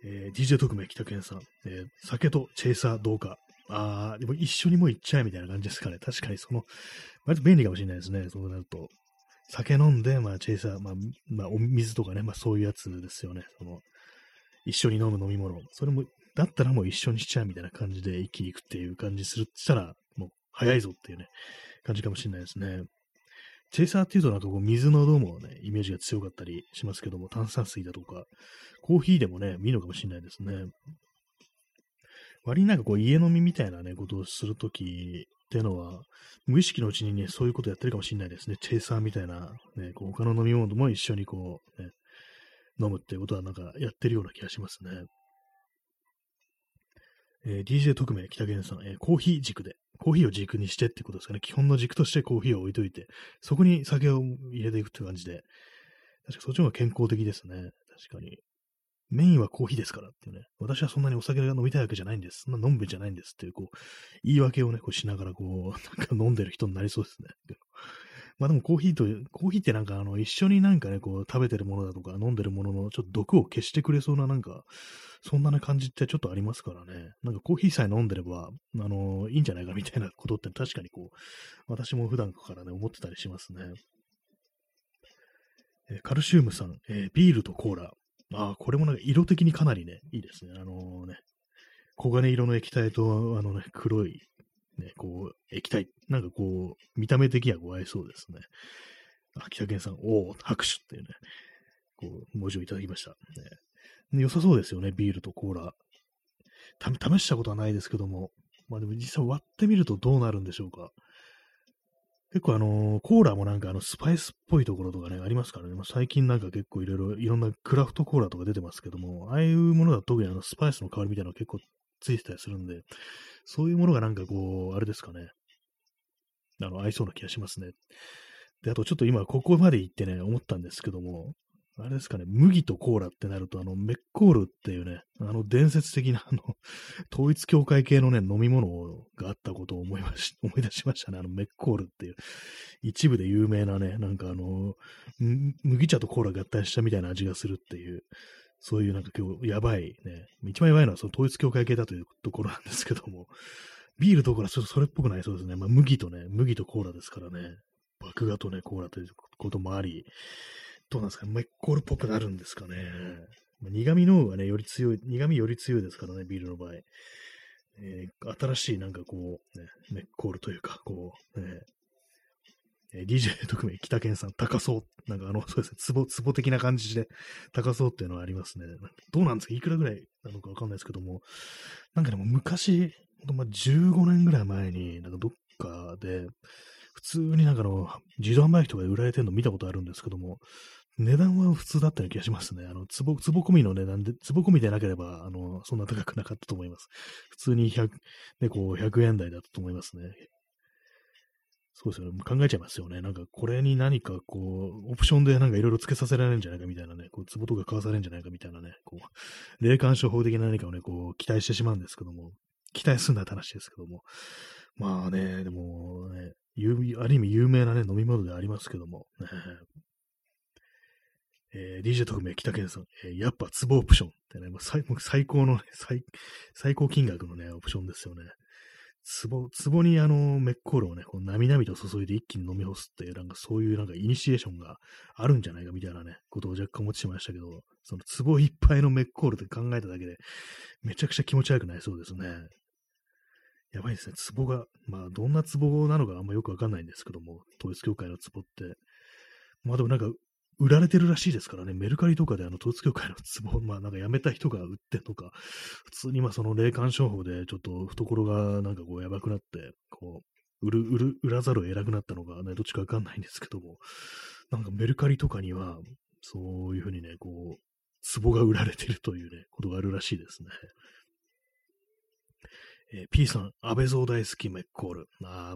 えー、DJ 特命北健さん、えー、酒とチェイサーどうか。ああ、でも一緒にもう行っちゃえみたいな感じですかね。確かにその、割と便利かもしれないですね。そうなると。酒飲んで、まあ、チェイサー、まあ、まあ、お水とかね、まあ、そういうやつですよね。その、一緒に飲む飲み物。それも、だったらもう一緒にしちゃうみたいな感じで一気に行くっていう感じするしたら、もう早いぞっていうね、感じかもしれないですね。チェイサーっていうとなんかこう水のどうもね、イメージが強かったりしますけども、炭酸水だとか、コーヒーでもね、見るのかもしれないですね。割になんかこう家飲みみたいなね、ことをするときっていうのは、無意識のうちにね、そういうことやってるかもしれないですね。チェイサーみたいな、ね、こう他の飲み物も一緒にこう、ね、飲むっていうことはなんかやってるような気がしますね。えー、DJ 特命北源さん、えー、コーヒー軸で、コーヒーを軸にしてってことですかね。基本の軸としてコーヒーを置いといて、そこに酒を入れていくって感じで、確かそっちの方が健康的ですね。確かに。メインはコーヒーですからっていうね。私はそんなにお酒が飲みたいわけじゃないんです。そんな飲むんじゃないんですっていう、こう、言い訳をね、こうしながら、こう、なんか飲んでる人になりそうですね。まあでもコーヒーと、コーヒーってなんかあの、一緒になんかね、こう、食べてるものだとか、飲んでるものの、ちょっと毒を消してくれそうななんか、そんな感じってちょっとありますからね。なんかコーヒーさえ飲んでれば、あの、いいんじゃないかみたいなことって確かにこう、私も普段からね、思ってたりしますね。えカルシウムさん、えー、ビールとコーラ。ああ、これもなんか色的にかなりね、いいですね。あのー、ね、黄金色の液体と、あのね、黒いね、こう、液体、なんかこう、見た目的にはこう合いそうですね。あ、北健さん、おお、拍手っていうね、こう、文字をいただきました。ね、良さそうですよね、ビールとコーラ。試したことはないですけども、まあでも実際割ってみるとどうなるんでしょうか。結構あのー、コーラもなんかあのスパイスっぽいところとかね、ありますからね。最近なんか結構いろいろいろんなクラフトコーラとか出てますけども、ああいうものだと特にあのスパイスの香りみたいなのが結構ついてたりするんで、そういうものがなんかこう、あれですかね。あの、合いそうな気がしますね。で、あとちょっと今ここまで行ってね、思ったんですけども、あれですかね、麦とコーラってなると、あの、メッコールっていうね、あの伝説的な、あの、統一教会系のね、飲み物があったことを思いまし、思い出しましたね。あの、メッコールっていう、一部で有名なね、なんかあの、麦茶とコーラ合体したみたいな味がするっていう、そういうなんか今日やばいね、一番やばいのはその統一教会系だというところなんですけども、ビールとコーラちょっとそれっぽくないそうですね。まあ麦とね、麦とコーラですからね、麦芽とね、コーラということもあり、どうなんですかメッコールっぽくなるんですかね。まあ、苦味の方がね、より強い、苦味より強いですからね、ビールの場合。えー、新しいなんかこう、ね、メッコールというか、こう、ね、えー、DJ 特命北健さん、高そう。なんかあの、そうですね、ツボ、ツボ的な感じで高そうっていうのはありますね。どうなんですか？いくらぐらいなのかわかんないですけども、なんかでも昔、まあ、15年ぐらい前に、なんかどっかで、普通になんかの、自動販売機とかで売られてるの見たことあるんですけども、値段は普通だったような気がしますね。あの、つぼ、つぼ込みの値段で、つぼ込みでなければ、あの、そんな高くなかったと思います。普通に100、ね、こう、100円台だったと思いますね。そうですよね。考えちゃいますよね。なんか、これに何か、こう、オプションでなんかいろいろ付けさせられるんじゃないかみたいなね、こう、壺とか買わされるんじゃないかみたいなね、こう、霊感処方的な何かをね、こう、期待してしまうんですけども、期待すんなって話ですけども。まあね、でもね、ある意味有名なね、飲み物でありますけども、えー、DJ 特命北健さん、えー、やっぱ壺オプションってね、もう最最高の、ね、最、最高金額のね、オプションですよね。壺、壺にあの、メッコールをね、こう、なみなみと注いで一気に飲み干すっていう、なんかそういうなんかイニシエーションがあるんじゃないかみたいなね、ことを若干思ってしましたけど、その壺いっぱいのメッコールって考えただけで、めちゃくちゃ気持ち悪くなりそうですね。やばいですね。壺が、まあ、どんな壺なのかあんまよくわかんないんですけども、統一教会の壺って。まあでもなんか、売られてるらしいですからね、メルカリとかであの統一教会の壺、まあなんか辞めた人が売ってとか、普通にまあその霊感商法でちょっと懐がなんかこうやばくなって、こう、売る、売る、売らざるを得なくなったのがね、どっちかわかんないんですけども、なんかメルカリとかには、そういうふうにね、こう、壺が売られてるというね、ことがあるらしいですね。えー、P さん、安倍蔵大好きメッコール。あ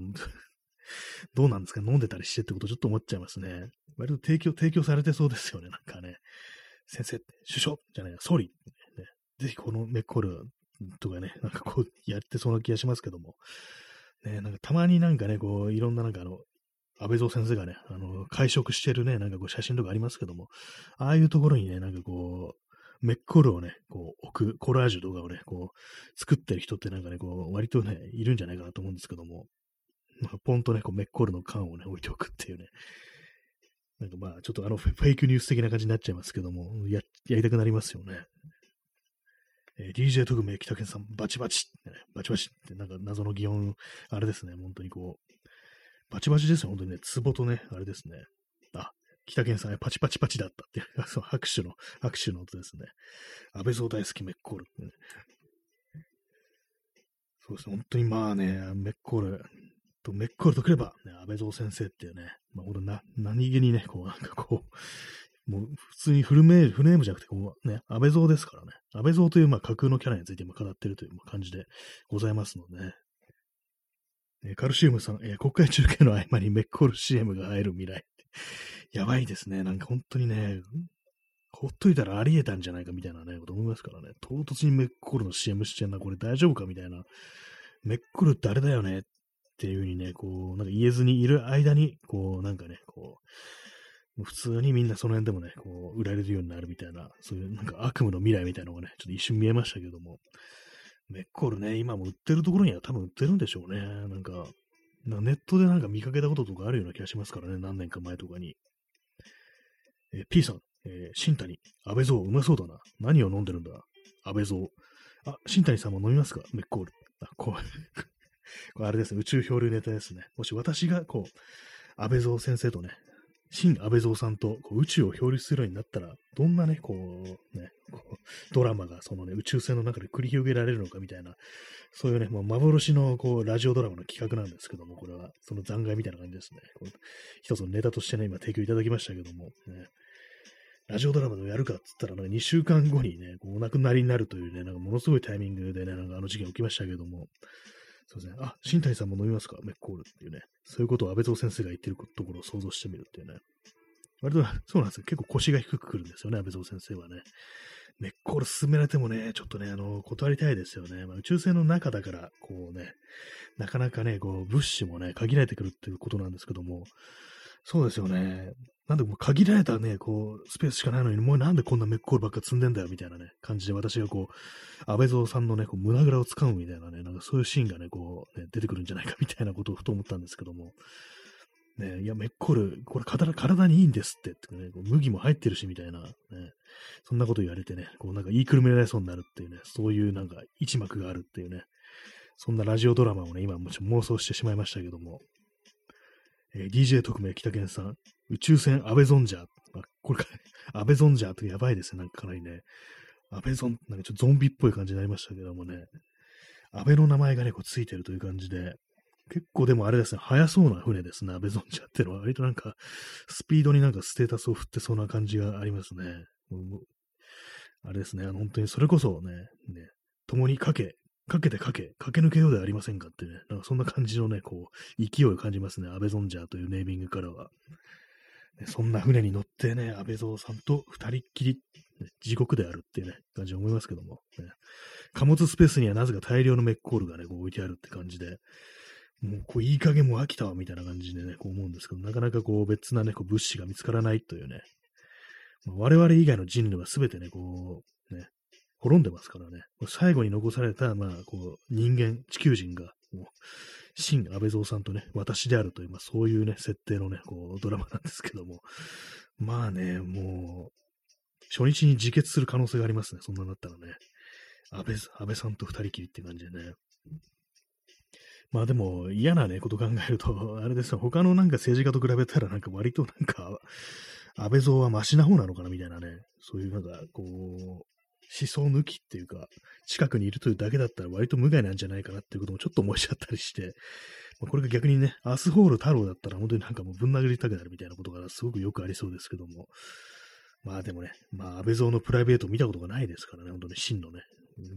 どうなんですか？飲んでたりしてってことちょっと思っちゃいますね。割と提供、提供されてそうですよね。なんかね。先生、首相？じゃない、総理、ね、ぜひこのメッコールとかね、なんかこうやってそうな気がしますけども、ね、なんかたまになんかね、こう、いろんななんかあの、安倍蔵先生がね、あの、会食してるね、なんかこう写真とかありますけども、ああいうところにね、なんかこう、メッコールをね、こう置く、コラージュ動画をね、こう、作ってる人ってなんかね、こう、割とね、いるんじゃないかなと思うんですけども、まあ、ポンとね、こうメッコールの缶をね、置いておくっていうね、なんかまあ、ちょっとあのフェイクニュース的な感じになっちゃいますけども、や、やりたくなりますよね。えー、DJ 特命北健さん、バチバチってね、バチバチってなんか謎の擬音、あれですね、本当にこう、バチバチですよ、本当にね、ツボとね、あれですね。北健さん、パチパチパチだったってい う、拍手の、拍手の音ですね。安倍蔵大好きメッコール。そうですね、本当にまあね、メッコール、とメッコールとくれば、ね、安倍蔵先生っていうね、まあ、ほんとな、何気にね、こう、なんかこう、もう普通にフルメール、フルネームじゃなくて、こうね、安倍蔵ですからね。安倍蔵というまあ架空のキャラについても語ってるという感じでございますのでね。えカルシウムさん、え、国会中継の合間にメッコール CM が入る未来。やばいですね。なんか本当にね、ほっといたらありえたんじゃないかみたいなね、こと思いますからね。唐突にメッコールの CM してんな、これ大丈夫かみたいな。メッコールってあれだよねっていうふうにね、こう、なんか言えずにいる間に、こう、なんかね、こう、普通にみんなその辺でもね、こう、売られるようになるみたいな、そういうなんか悪夢の未来みたいなのがね、ちょっと一瞬見えましたけども、メッコールね、今も売ってるところには多分売ってるんでしょうね。なんか、なネットでなんか見かけたこととかあるような気がしますからね、何年か前とかに。えー、P さん、えー、新谷、安倍蔵、うまそうだな。何を飲んでるんだ？安倍蔵。あ、新谷さんも飲みますか？メッコール。あ、こう、これあれですね、宇宙漂流ネタですね。もし私が、こう、安倍蔵先生とね、新安倍蔵さんとこう宇宙を漂流するようになったら、どんなね、こう、ね、こうドラマがそのね、宇宙船の中で繰り広げられるのかみたいな、そういうね、もう幻のこう、ラジオドラマの企画なんですけども、これは、その残骸みたいな感じですね。こ一つのネタとしてね、今提供いただきましたけども、ね、ラジオドラマでもやるかっつったら、ね、2週間後にね、こうお亡くなりになるというね、なんかものすごいタイミングでね、なんかあの事件起きましたけども、そうですね。あ、新谷さんも飲みますか？メッコールっていうね。そういうことを安倍蔵先生が言ってるところを想像してみるっていうね。割と、そうなんですよ。結構腰が低くくるんですよね、安倍蔵先生はね。メッコール進められてもね、ちょっとね、あの、断りたいですよね。まあ、宇宙船の中だから、こうね、なかなかね、こう、物資もね、限られてくるっていうことなんですけども、そうですよね。なんでも限られたね、こう、スペースしかないのに、もうなんでこんなメッコールばっか積んでんだよ、みたいなね、感じで私がこう、安倍蔵さんのね、こう胸ぐらを掴むみたいなね、なんかそういうシーンがね、こう、ね、出てくるんじゃないかみたいなことをふと思ったんですけども、ね、いや、メッコール、これ体体にいいんですって、ってね、こう麦も入ってるし、みたいな、ね、そんなこと言われてね、こうなんか言いくるめられそうになるっていうね、そういうなんか一幕があるっていうね、そんなラジオドラマをね、今もちろん妄想してしまいましたけども、えー、DJ 特命北健さん、宇宙船アベゾンジャー。あ、これか、アベゾンジャーってやばいですね、なんかかなりね。アベゾン、なんかちょっとゾンビっぽい感じになりましたけどもね。アベの名前がね、こうついてるという感じで、結構でもあれですね、速そうな船ですね、アベゾンジャーってのは。割となんか、スピードになんかステータスを振ってそうな感じがありますね。あれですね、あの本当にそれこそね、ね共にかけ、かけてかけ、駆け抜けようではありませんかってね、なんかそんな感じのね、こう、勢いを感じますね、アベゾンジャーというネーミングからは。そんな船に乗ってね、安倍蔵さんと二人っきり、ね、地獄であるっていうね、感じで思いますけども、ね、貨物スペースにはなぜか大量のメッコールがね、こう置いてあるって感じで、もう、こう、いい加減もう飽きたわ、みたいな感じでね、こう思うんですけど、なかなかこう、別なね、こう、物資が見つからないというね、まあ、我々以外の人類は全てね、こう、滅んでますからね。最後に残された、まあ、こう、人間、地球人が、もう、新安倍蔵さんとね、私であるという、まあ、そういうね、設定のね、こう、ドラマなんですけども、まあね、もう、初日に自決する可能性がありますね、そんなだったらね。安倍、安倍さんと二人きりって感じでね。まあでも嫌なね、こと考えると、あれですよ、他のなんか政治家と比べたらなんか割となんか、安倍蔵はマシな方なのかなみたいなね、そういうなんかこう、思想抜きっていうか、近くにいるというだけだったら割と無害なんじゃないかなっていうこともちょっと思いちゃったりして、まあ、これが逆にね、アスホール太郎だったら本当になんかもうぶん殴りたくなるみたいなことがすごくよくありそうですけども、まあでもね、まあ安倍蔵のプライベート見たことがないですからね、本当に真のね、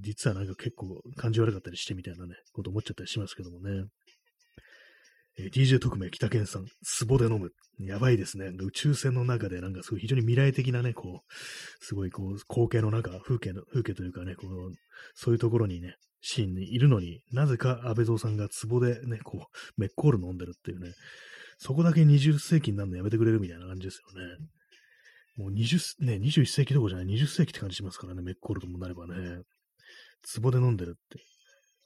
実はなんか結構感じ悪かったりしてみたいなね、こと思っちゃったりしますけどもね。えー DJ 特命北健さん、壺で飲む。やばいですね。宇宙船の中で、なんかすごい非常に未来的なね、こう、すごいこう、光景の中、風景の、風景というかね、こう、そういうところにね、シーンにいるのになぜか安倍蔵さんが壺でね、こう、メッコール飲んでるっていうね、そこだけ20世紀になるのやめてくれるみたいな感じですよね。もう20、ね、21世紀どころじゃない、20世紀って感じしますからね、メッコールともなればね、壺で飲んでるって。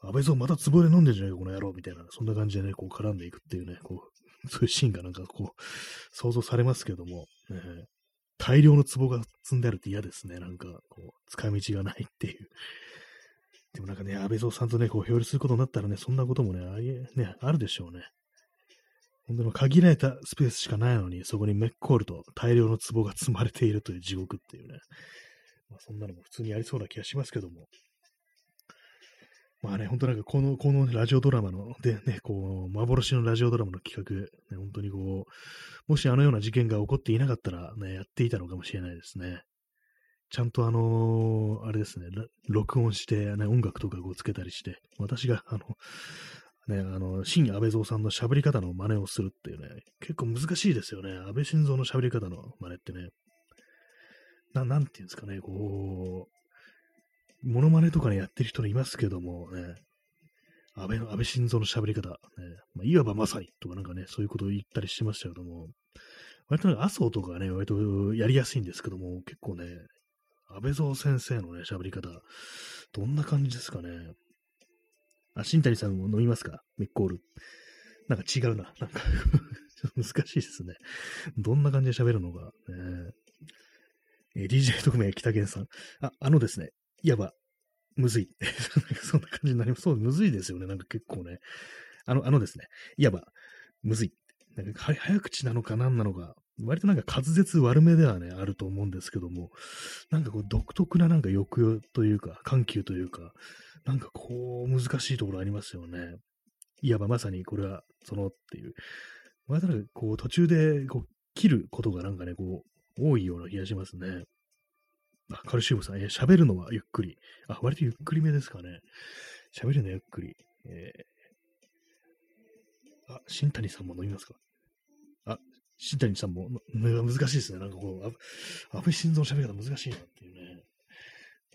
安倍蔵また壺で飲んでんじゃないか、この野郎、みたいな、そんな感じでね、こう絡んでいくっていうね、こう、そういうシーンがなんかこう、想像されますけども、ね、大量の壺が積んであるって嫌ですね、なんか、こう、使い道がないっていう。でもなんかね、安倍蔵さんとね、こう、表裏することになったらね、そんなこともね、ありえ、ね、あるでしょうね。本当に限られたスペースしかないのに、そこにメッコールと大量の壺が積まれているという地獄っていうね。まあ、そんなのも普通にありそうな気がしますけども。まあね、本当なんかこの、このラジオドラマの、でね、こう、幻のラジオドラマの企画、ね、本当にこう、もしあのような事件が起こっていなかったらね、やっていたのかもしれないですね。ちゃんとあのあれですね、録音して、ね、音楽とかをつけたりして、私があの、ね、あの、新安倍蔵さんの喋り方の真似をするっていうね、結構難しいですよね。安倍晋三の喋り方の真似ってね。ななんていうんですかね、こう、モノマネとかね、やってる人いますけどもね、安倍の、安倍晋三の喋り方、ね、まあ、いわばまさにとかなんかね、そういうことを言ったりしてましたけども、割となんか麻生とかね、割とやりやすいんですけども、結構ね、安倍蔵先生のね、喋り方、どんな感じですかね。あ、新谷さんも飲みますか？メッコール。なんか違うな。なんかちょっと難しいですね。どんな感じで喋るのか。ね、えー、DJ 特命北源さん。あ、あのですね。いわば、むずい。そんな感じになります。そう、むずいですよね。なんか結構ね。あの、あのですね。いわば、むずい。なんか早口なのか何なのか、割となんか滑舌悪めではね、あると思うんですけども、なんかこう独特ななんか抑揚というか、緩急というか、なんかこう難しいところありますよね。いわばまさにこれはそのっていう。またこう途中でこう切ることがなんかね、こう多いような気がしますね。あ、カルシウムさん、え、喋るのはゆっくり。あ、割とゆっくりめですかね。喋るのはゆっくり。えー、あ、新谷さんも飲みますか？あ、新谷さんも、難しいですね。なんかこう、安倍晋三の喋り方難しいなっていうね。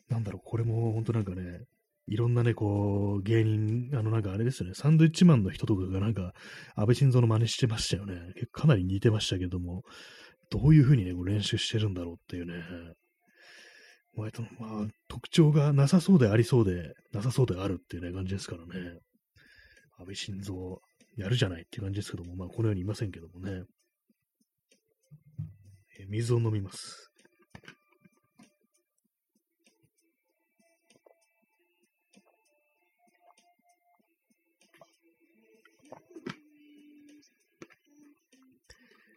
なんだろう、これも本当なんかね、いろんなね、こう、芸人、あの、なんかあれですよね、サンドイッチマンの人とかがなんか、安倍晋三の真似してましたよね。かなり似てましたけども、どういうふうにね、練習してるんだろうっていうね。割と、まあ、特徴がなさそうでありそうで、なさそうであるっていうね、感じですからね。安倍晋三、やるじゃないっていう感じですけども、まあ、このようにいませんけどもね。え水を飲みます。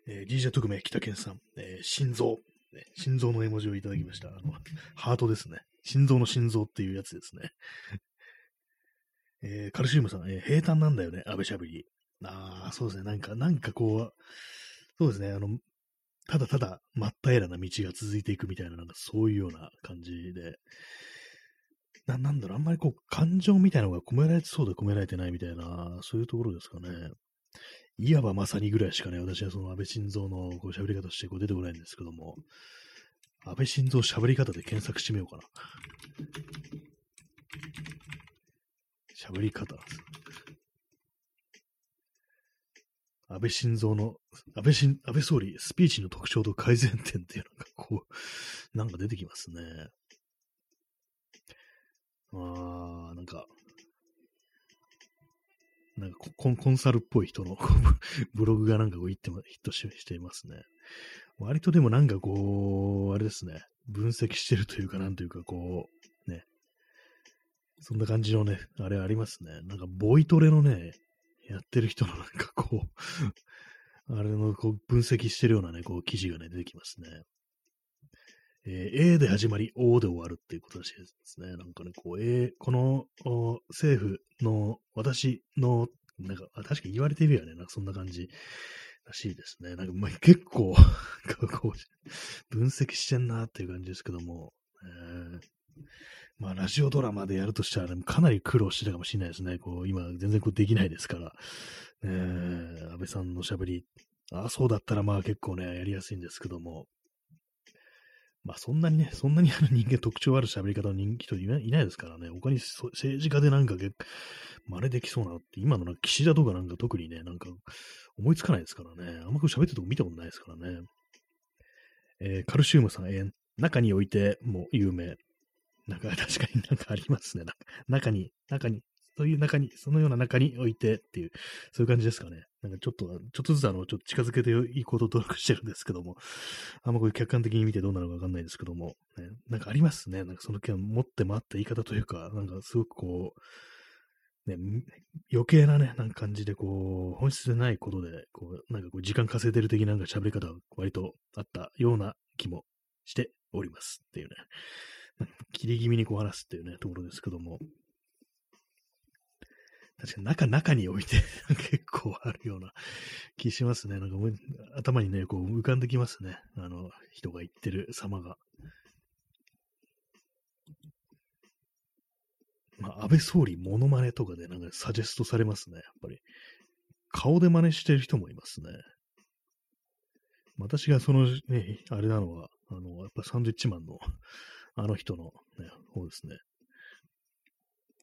えー、DJ 特命北健さん、えー、心臓、ね、心臓の絵文字をいただきました。あの、ハートですね。心臓の心臓っていうやつですね。えー、カルシウムさん、えー、平坦なんだよね、安倍しゃべり。ああ、そうですね。なんか、なんかこう、そうですね。あの、ただただ、真っ平らな道が続いていくみたいな、なんかそういうような感じで、な、なんだろう、あんまりこう、感情みたいなのが込められてそうで込められてないみたいな、そういうところですかね。いわばまさにぐらいしかね、私はその安倍晋三のこう喋り方としてこう出てこないんですけども、安倍晋三喋り方で検索してみようかな。喋り方。安倍晋三の、安倍晋、安倍総理、スピーチの特徴と改善点っていうのが、こう、なんか出てきますね。あー、なんか、なんかコンコンサルっぽい人のブログがなんかこう言ってもヒットしていますね。割とでもなんかこう、あれですね、分析してるというか、なんというかこう、ね、そんな感じのね、あれありますね。なんかボイトレのね、やってる人のなんかこう、あれのこう分析してるようなね、こう記事がね、出てきますね。えー、A で始まり O で終わるっていうことらしいですね。なんかね、こう、A、この政府の私の、なんか、確か言われてるよね。なんかそんな感じらしいですね。なんか、まあ、結構こう、分析してんなっていう感じですけども、えー、まあ、ラジオドラマでやるとしたら、ね、かなり苦労してたかもしれないですね。こう、今、全然こうできないですから。えー、安倍さんの喋り、あそうだったらまあ結構ね、やりやすいんですけども、まあそんなにね、そんなにある人間特徴ある喋り方の人人いないですからね、他に政治家でなんか真似できそうなって、今のなんか岸田とかなんか特にね、なんか思いつかないですからね、あんまこう喋ってるとこ見たことないですからね。えー、カルシウムさん、えー、中においても有名。なんか確かになんかありますね。中に、中に、そういう中に、そのような中に置いてっていう、そういう感じですかね。なんかちょっと、ちょっとずつあの、ちょっと近づけていいこと努力してるんですけども、あんまこういう客観的に見てどうなのかわかんないですけども、ね、なんかありますね。なんかその件持って回った言い方というか、なんかすごくこう、ね、余計なね、なんか感じでこう、本質でないことで、こう、なんかこう、時間稼いでる的ななんか喋り方が割とあったような気もしておりますっていうね。切り気味にこう話すっていうね、ところですけども、確かに中、中に置いて 結構あるような気しますね。なんか頭にね、こう浮かんできますね。あの、人が言ってる様が。まあ、安倍総理モノマネとかでなんかサジェストされますね。やっぱり。顔で真似してる人もいますね。私がそのね、あれなのは、あの、やっぱサンドイッチマンのあの人の、ね、方ですね。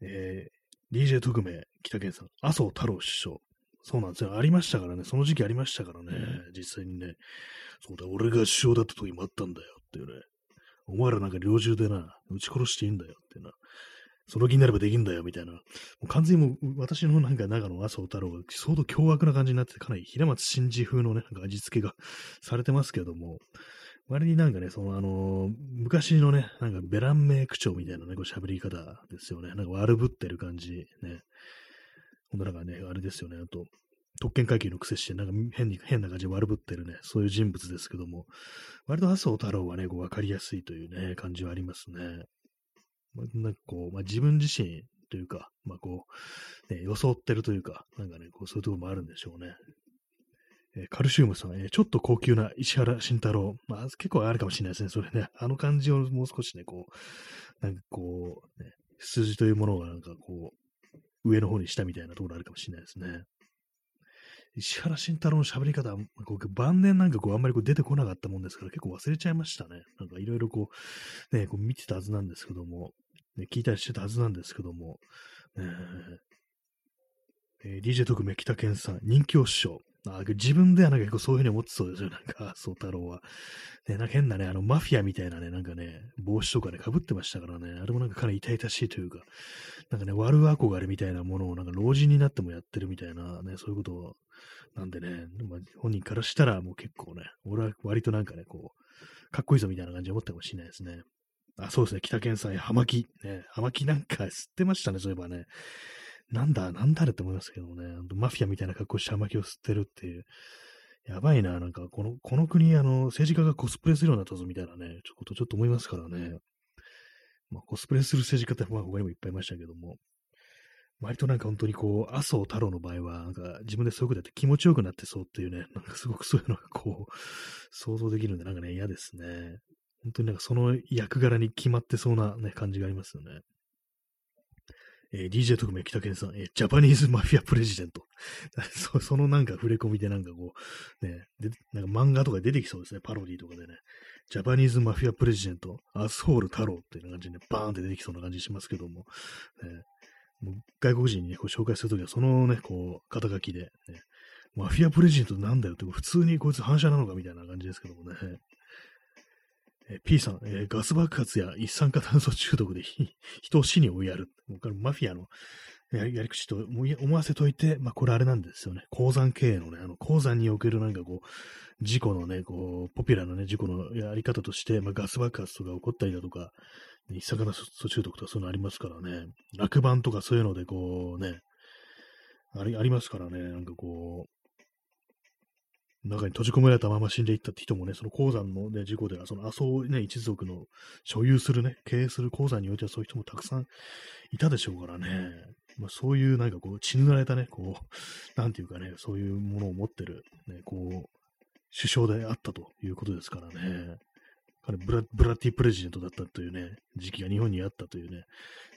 えー、DJ 特命、北健さん、麻生太郎首相。そうなんですよ。ありましたからね。その時期ありましたからね。実際にね。そうだ、俺が首相だった時もあったんだよっていうね。お前らなんか猟銃でな、撃ち殺していいんだよってな。その気になればできんだよみたいな。もう完全にもう私のなんか中の麻生太郎が相当凶悪な感じになってて、かなり平松真二風のね、なんか味付けがされてますけども、割になんかね、そのあのー、昔のね、なんかベランメイ口調みたいなね、こう喋り方ですよね。なんか悪ぶってる感じ、ね。ほんとなんかね、あれですよね、あと、特権階級の癖して、なんか変に、変な感じで悪ぶってるね、そういう人物ですけども、割と麻生太郎はね、こう分かりやすいというね、感じはありますね。まあ、なんかこう、まあ、自分自身というか、まあこう、ね、装ってるというか、なんかね、こうそういうところもあるんでしょうね。え、カルシウムさん、え、ちょっと高級な石原慎太郎。まあ、結構あるかもしれないですね。それね。あの感じをもう少しね、こう、なんかこう、ね、数字というものがなんかこう、上の方にしたみたいなところあるかもしれないですね。石原慎太郎の喋り方、こう晩年なんかこうあんまりこう出てこなかったもんですから結構忘れちゃいましたね。なんかいろいろこう、ね、こう見てたはずなんですけども、ね、聞いたりしてたはずなんですけども、えー、DJ 特命北健さん、人気お師匠。あ自分ではなんか結構そういうふうに思ってそうですよ、なんか、そう太郎は。ね、なんか変なね、あの、マフィアみたいなね、なんかね、帽子とかね、被ってましたからね、あれもなんかかなり痛々しいというか、なんかね、悪憧れみたいなものを、なんか老人になってもやってるみたいなね、そういうことなんでね、まあ、本人からしたらもう結構ね、俺は割となんかね、こう、かっこいいぞみたいな感じで思ったかもしれないですね。あ、そうですね、北県祭、葉巻。ね、葉巻なんか吸ってましたね、そういえばね。なんだ、なんだあれって思いますけどもね、マフィアみたいな格好して葉巻を吸ってるっていう。やばいな、なんか、この、この国、あの、政治家がコスプレするようになったぞみたいなね、ちょっと、ちょっと思いますからね。まあ、コスプレする政治家って、まあ、他にもいっぱいいましたけども、割となんか本当にこう、麻生太郎の場合は、なんか自分でそういうことやって気持ちよくなってそうっていうね、なんかすごくそういうのがこう、想像できるんで、なんかね、嫌ですね。本当になんかその役柄に決まってそうなね、感じがありますよね。えー、DJ 特命北健さん、えー、ジャパニーズマフィアプレジデント。そそのなんか触れ込みでなんかこう、ね、でなんか漫画とか出てきそうですね、パロディとかでね。ジャパニーズマフィアプレジデント、アスホール太郎っていう感じでね、バーンって出てきそうな感じしますけども、ね、もう外国人に、ね、こう紹介するときは、そのね、こう、肩書きで、ね、マフィアプレジデントなんだよって、普通にこいつ反射なのかみたいな感じですけどもね。え P さん、えー、ガス爆発や一酸化炭素中毒で 人を死に追いやる。マフィアのやり口と思わせといて、まあ、これあれなんですよね。鉱山経営のね、あの、鉱山におけるなんかこう、事故のね、こう、ポピュラーなね、事故のやり方として、まあ、ガス爆発とか起こったりだとか、一酸化炭素中毒とかそういうのありますからね。落盤とかそういうので、こうね、ありありますからね、なんかこう、中に閉じ込められたまま死んでいったって人もね、その鉱山の、ね、事故では、その麻生、ね、一族の所有するね、経営する鉱山においてはそういう人もたくさんいたでしょうからね。まあ、そういうなんかこう、血抜かれたね、こう、なんていうかね、そういうものを持ってる、ね、こう、首相であったということですからね。彼ブラ、ブラッディプレジデントだったというね、時期が日本にあったというね、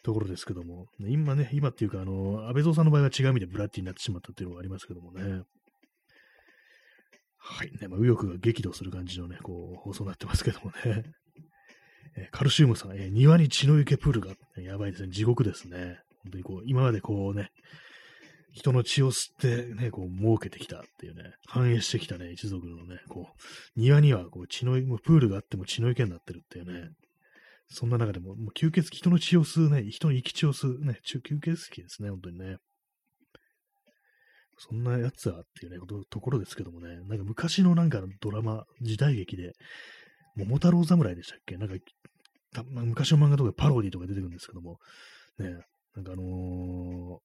ところですけども、今ね、今っていうか、あの、安倍蔵さんの場合は違う意味でブラッディになってしまったっていうのがありますけどもね。はい、ね、まあ、右翼が激怒する感じのね、こう、放送になってますけどもね。えカルシウムさん、えー、庭に血の池プールが、やばいですね、地獄ですね。本当にこう、今までこうね、人の血を吸ってね、こう、儲けてきたっていうね、繁栄してきたね、一族のね、こう、庭にはこう血の、プールがあっても血の池になってるっていうね、そんな中でも、もう吸血鬼、人の血を吸うね、人の生き血を吸うね、吸血鬼ですね、本当にね。そんなやつはっていうね、ところですけどもね、なんか昔のなんかドラマ、時代劇で、桃太郎侍でしたっけ？なんか、昔の漫画とかパロディとか出てくるんですけども、ね、なんかあのー、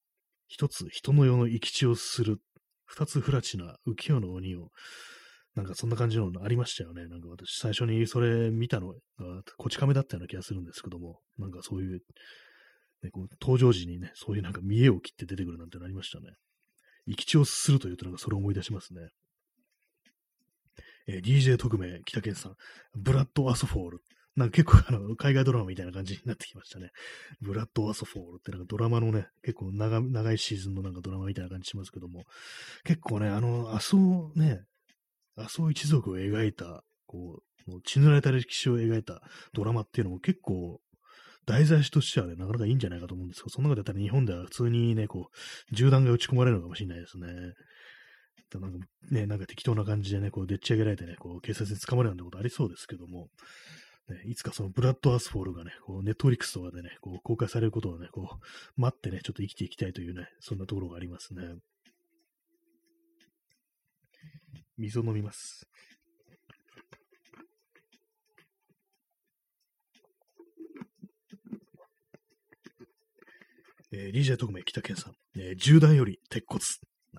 一つ人の世の生き血をする、二つフラチな浮世の鬼を、なんかそんな感じのありましたよね。なんか私最初にそれ見たのが、こち亀だったような気がするんですけども、なんかそういう、ね、こう登場時にね、そういうなんか見栄を切って出てくるなんてなりましたね。生き血をするというとなんかそれを思い出しますね。えー、DJ 特命、北健さん、ブラッド・アソフォール。なんか結構あの、海外ドラマみたいな感じになってきましたね。ブラッド・アソフォールってなんかドラマのね、結構長長いシーズンのなんかドラマみたいな感じしますけども、結構ね、あの、麻生ね、麻生一族を描いた、こう、もう血塗られた歴史を描いたドラマっていうのも結構題材としてはね、なかなかいいんじゃないかと思うんですけど、その中でったら日本では普通にね、こう、銃弾が撃ち込まれるのかもしれないですね。なんかね、なんか適当な感じでね、こう、でっち上げられてね、こう、警察に捕まるようなことありそうですけども、ね、いつかそのブラッドアスフォールがね、こう、ネットフリックスとかでね、こう、公開されることをね、こう、待ってね、ちょっと生きていきたいというね、そんなところがありますね。水を飲みます。えー、DJ 特命北健さん、えー、銃弾より鉄骨。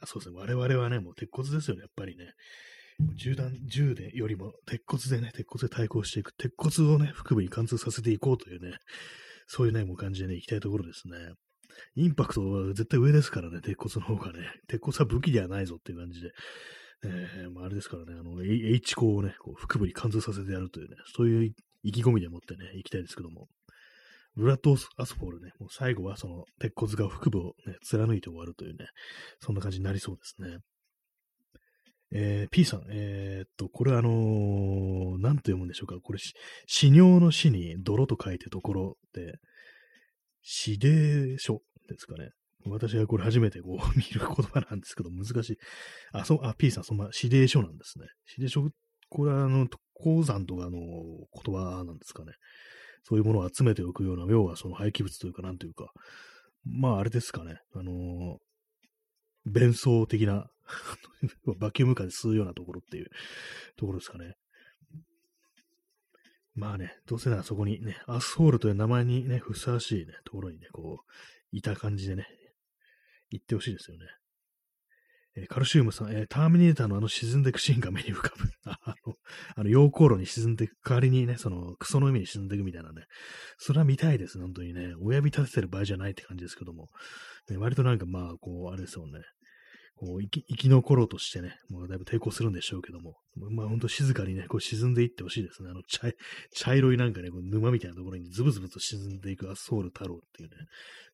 あそうですね。我々はね、もう鉄骨ですよね、やっぱりね。銃弾、銃でよりも鉄骨でね、鉄骨で対抗していく。鉄骨をね、腹部に貫通させていこうというね、そういうね、もう感じでね、行きたいところですね。インパクトは絶対上ですからね、鉄骨の方がね。鉄骨は武器ではないぞっていう感じで。えー、まあ、あれですからね、あの、H 鋼をね、こう腹部に貫通させてやるというね、そういう意気込みでもってね、行きたいですけども。ブラッドアスフォールね、もう最後はその鉄骨が腹部をね、貫いて終わるというね、そんな感じになりそうですね。えー、P さん、えー、っと、これあのー、なんと読むんでしょうか。これ、死尿の死に泥と書いてところで、死霊書ですかね。私はこれ初めてこう 見る言葉なんですけど、難しい。あ、そう、あ、P さん、そんな死霊書なんですね。死霊書、これはあの、鉱山とかの言葉なんですかね。そういうものを集めておくような、要はその廃棄物というか、なんというか、まああれですかね、あのー、弁装的な バキュームカーで吸うようなところっていうところですかね。まあね、どうせならそこにね、アスフォールという名前にね、ふさわしいね、ところにね、こう、いた感じでね、行ってほしいですよね。えー、カルシウムさん、えー、ターミネーターのあの沈んでいくシーンが目に浮かぶ。あの、あの、溶鉱炉に沈んでいく、代わりにね、その、クソの海に沈んでいくみたいなね。それは見たいです、本当にね。親指立ててる場合じゃないって感じですけども。ね、割となんかまあ、こう、あれですよね。こう生き生き残ろうとしてね、もうだいぶ抵抗するんでしょうけども、まあ本当静かにね、こう沈んでいってほしいですね。あの茶茶色いなんかね、こう沼みたいなところにズブズブと沈んでいくアソール太郎っていうね、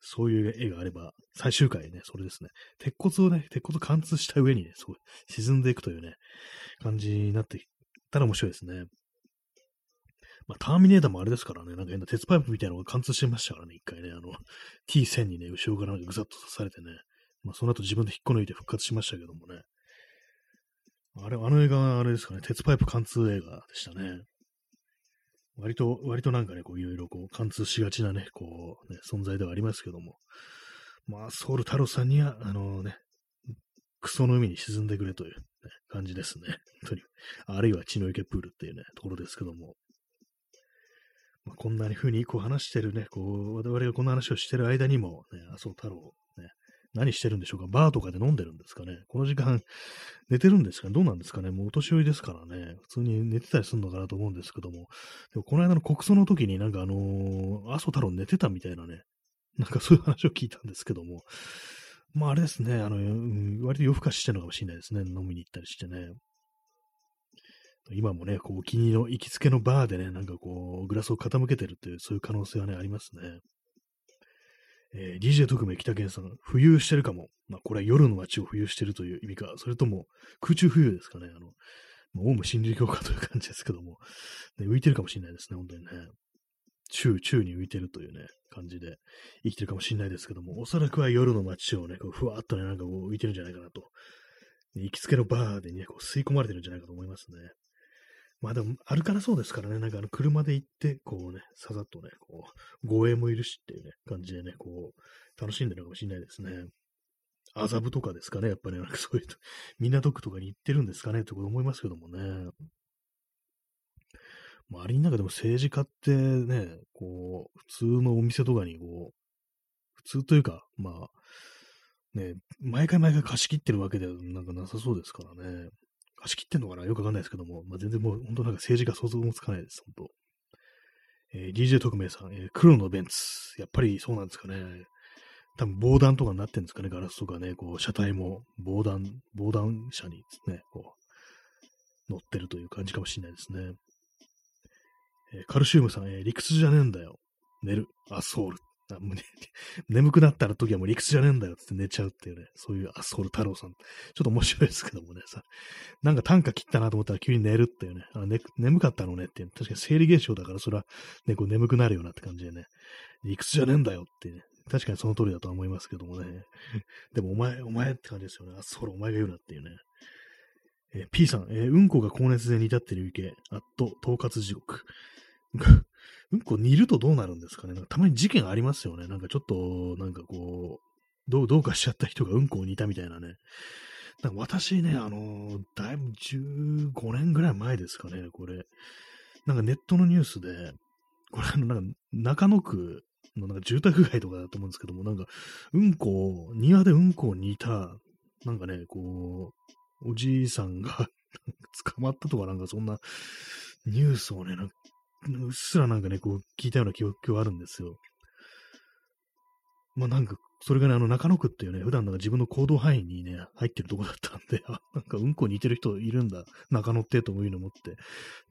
そういう絵があれば、最終回ね、それですね。鉄骨をね、鉄骨貫通した上にね、そう沈んでいくというね、感じになっていったら面白いですね。まあ、ターミネーターもあれですからね、なんか変な鉄パイプみたいなのが貫通してましたからね、一回ね、あの、T1000 にね、後ろからなんかぐざっと刺されてね、まあ、その後自分で引っこ抜いて復活しましたけどもね。あれ、あの映画はあれですかね、鉄パイプ貫通映画でしたね。割と、割となんかね、こういろいろこう貫通しがちなね、こう、ね、存在ではありますけども。まあ、ソウル太郎さんには、あのね、クソの海に沈んでくれという、ね、感じですね。本当に。あるいは血の池プールっていうね、ところですけども。まあ、こんなに風にこう話してるね、こう、我々がこんな話をしてる間にも、ね、麻生太郎、何してるんでしょうか？バーとかで飲んでるんですかね？この時間、寝てるんですか？ねどうなんですかね？もうお年寄りですからね。普通に寝てたりするのかなと思うんですけども。でもこの間の国葬の時になんかあのー、麻生太郎寝てたみたいなね。なんかそういう話を聞いたんですけども。まああれですね。あの、割と夜更かししてるのかもしれないですね。飲みに行ったりしてね。今もね、こう、お気に入りの行きつけのバーでね、なんかこう、グラスを傾けてるっていう、そういう可能性はね、ありますね。えー、DJ 特命北健さん、浮遊してるかも。まあ、これは夜の街を浮遊してるという意味か、それとも空中浮遊ですかね。あの、まあ、オウム真理教科という感じですけども、ね、浮いてるかもしれないですね、本当にね。宙、宙に浮いてるというね、感じで生きてるかもしれないですけども、おそらくは夜の街をね、こうふわっとね、なんかこう浮いてるんじゃないかなと。行きつけのバーでね、こう吸い込まれてるんじゃないかと思いますね。まあでも、歩かなそうですからね、なんかあの車で行って、こうね、さざっとね、こう、護衛もいるしっていうね、感じでね、こう、楽しんでるのかもしれないですね。麻布とかですかね、やっぱり、ね、なんかそういう、港区とかに行ってるんですかね、って思いますけどもね。周りの中でも政治家ってね、こう、普通のお店とかにこう、普通というか、まあ、ね、毎回毎回貸し切ってるわけではなんかなさそうですからね。貸し切ってんのかな？よくわかんないですけども、まあ、全然もう、本当なんか政治家想像もつかないです、本当。えー、DJ 特命さん、えー、黒のベンツ。やっぱりそうなんですかね。多分防弾とかになってるんですかね、ガラスとかね、こう、車体も防弾、防弾車にね、こう、乗ってるという感じかもしれないですね。えー、カルシウムさん、えー、理屈じゃねえんだよ。寝る。アソール。あもう、眠くなったら時はもう理屈じゃねえんだよって寝ちゃうっていうね、そういうアスホル太郎さん。ちょっと面白いですけどもね、さ、なんか短歌切ったなと思ったら急に寝るっていうね、あね眠かったのねっていう、確かに生理現象だからそれはね、こう眠くなるようなって感じでね、理屈じゃねえんだよってね、確かにその通りだとは思いますけどもね、でもお前、お前って感じですよね、アスホルお前が言うなっていうね。えー、P さん、えー、うんこが高熱で煮立ってる池、あっと、統括地獄。うんこ煮るとどうなるんですかね？なんかたまに事件ありますよね。なんかちょっと、なんかこう、どう、どうかしちゃった人がうんこを煮たみたいなね。なんか私ね、あのだいぶ15年ぐらい前ですかね、これ。なんかネットのニュースで、これあの、なんか中野区のなんか住宅街とかだと思うんですけども、なんか、うんこを、庭でうんこを煮た、なんかね、こう、おじいさんが 捕まったとかなんかそんなニュースをね、なんかうっすらなんかね、こう聞いたような記憶があるんですよ。まあなんか、それがね、あの中野区っていうね、普段なんか自分の行動範囲にね、入ってるとこだったんで、あ、なんかうんこ似てる人いるんだ、中野ってというのを思って、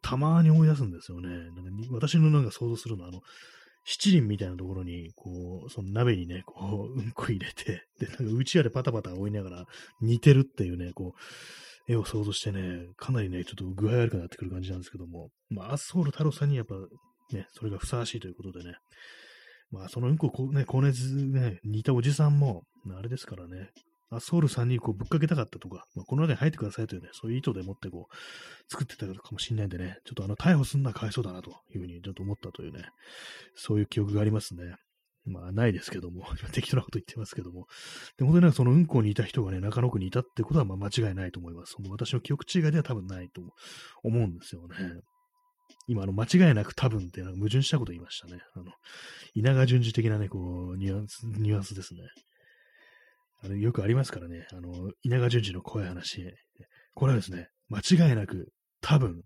たまに思い出すんですよね。なんか私のなんか想像するのは、あの、七輪みたいなところに、こう、その鍋にね、こう、うんこ入れて、で、なんかうちわでパタパタ追いながら似てるっていうね、こう、絵を想像してね、かなりね、ちょっと具合悪くなってくる感じなんですけども、まあ、アスホール太郎さんにやっぱ、ね、それがふさわしいということでね、まあ、そのうんこ、ね、高熱ね、似たおじさんも、あれですからね、アスホールさんにこうぶっかけたかったとか、まあ、この中に入ってくださいというね、そういう意図でもってこう、作ってたかもしれないんでね、ちょっとあの、逮捕すんなかわいそうだなというふうにちょっと思ったというね、そういう記憶がありますね。まあ、ないですけども、適当なこと言ってますけども、で本当になんかそのうんこにいた人がね、中野区にいたってことはまあ間違いないと思います。その私の記憶違いでは多分ないと思うんですよね。今、あの、間違いなく多分ってなんか矛盾したこと言いましたね。あの、稲川淳二的なね、こう、ニュアンス、ニュアンスですね。あの、よくありますからね、あの、稲川淳二の怖い話。これはですね、間違いなく多分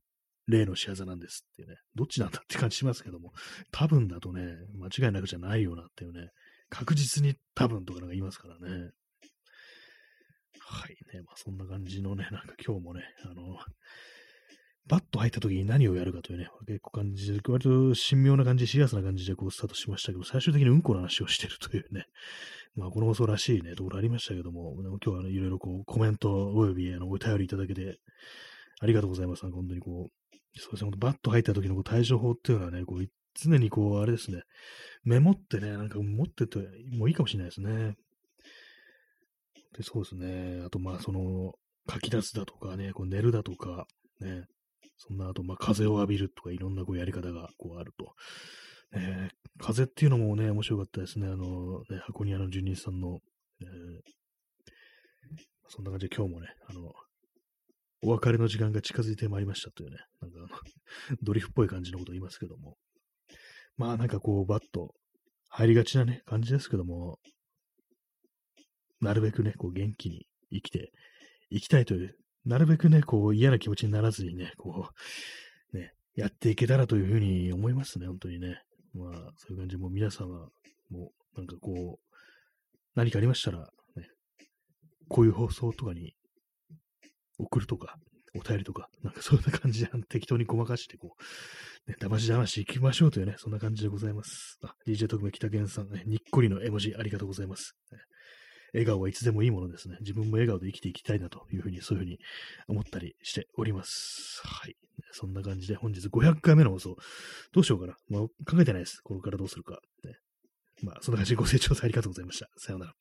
例の仕業なんですっていうね、どっちなんだって感じしますけども、多分だとね、間違いなくじゃないよなっていうね、確実に多分とかなんか言いますからね。はいね、まあそんな感じのね、なんか今日もね、あの、バッと入った時に何をやるかというね、結構感じで、割と神妙な感じ、シリアスな感じでこうスタートしましたけど、最終的にうんこの話をしてるというね、まあこの放送らしいね、ところありましたけども、も今日は、ね、いろいろこうコメントおよびあのお便りいただけて、ありがとうございます。本当にこう、そうですね、バッと入った時の対処法っていうのはね、こう常にこう、あれですね、メモってね、なんか持っててもいいかもしれないですね。でそうですね。あと、まあ、その、書き出すだとかね、こう寝るだとか、ね、そんな、あと、まあ、風を浴びるとか、いろんなこうやり方がこうあると。ね、風っていうのもね、面白かったですね。あの、ね、箱庭の住人さんの、えー、そんな感じで今日もね、あの、お別れの時間が近づいてまいりましたというね、なんかあの ドリフっぽい感じのことを言いますけども。まあなんかこう、バッと入りがちなね、感じですけども、なるべくね、こう元気に生きていきたいという、なるべくね、こう嫌な気持ちにならずにね、こう、ね、やっていけたらというふうに思いますね、本当にね。まあ、そういう感じで、もう皆様、もうなんかこう、何かありましたら、ね、こういう放送とかに送るとか、お便りとか、なんかそんな感じで適当にごまかして、こう、ね、騙し騙し行きましょうというね、そんな感じでございます。あ、DJ 特命北源さん、ね、にっこりの絵文字ありがとうございます。笑顔はいつでもいいものですね。自分も笑顔で生きていきたいなというふうに、そういうふうに思ったりしております。はい。そんな感じで本日500回目の放送、どうしようかな。まあ、考えてないです。これからどうするか。ね、まあ、そんな感じでご清聴ありがとうございました。さようなら。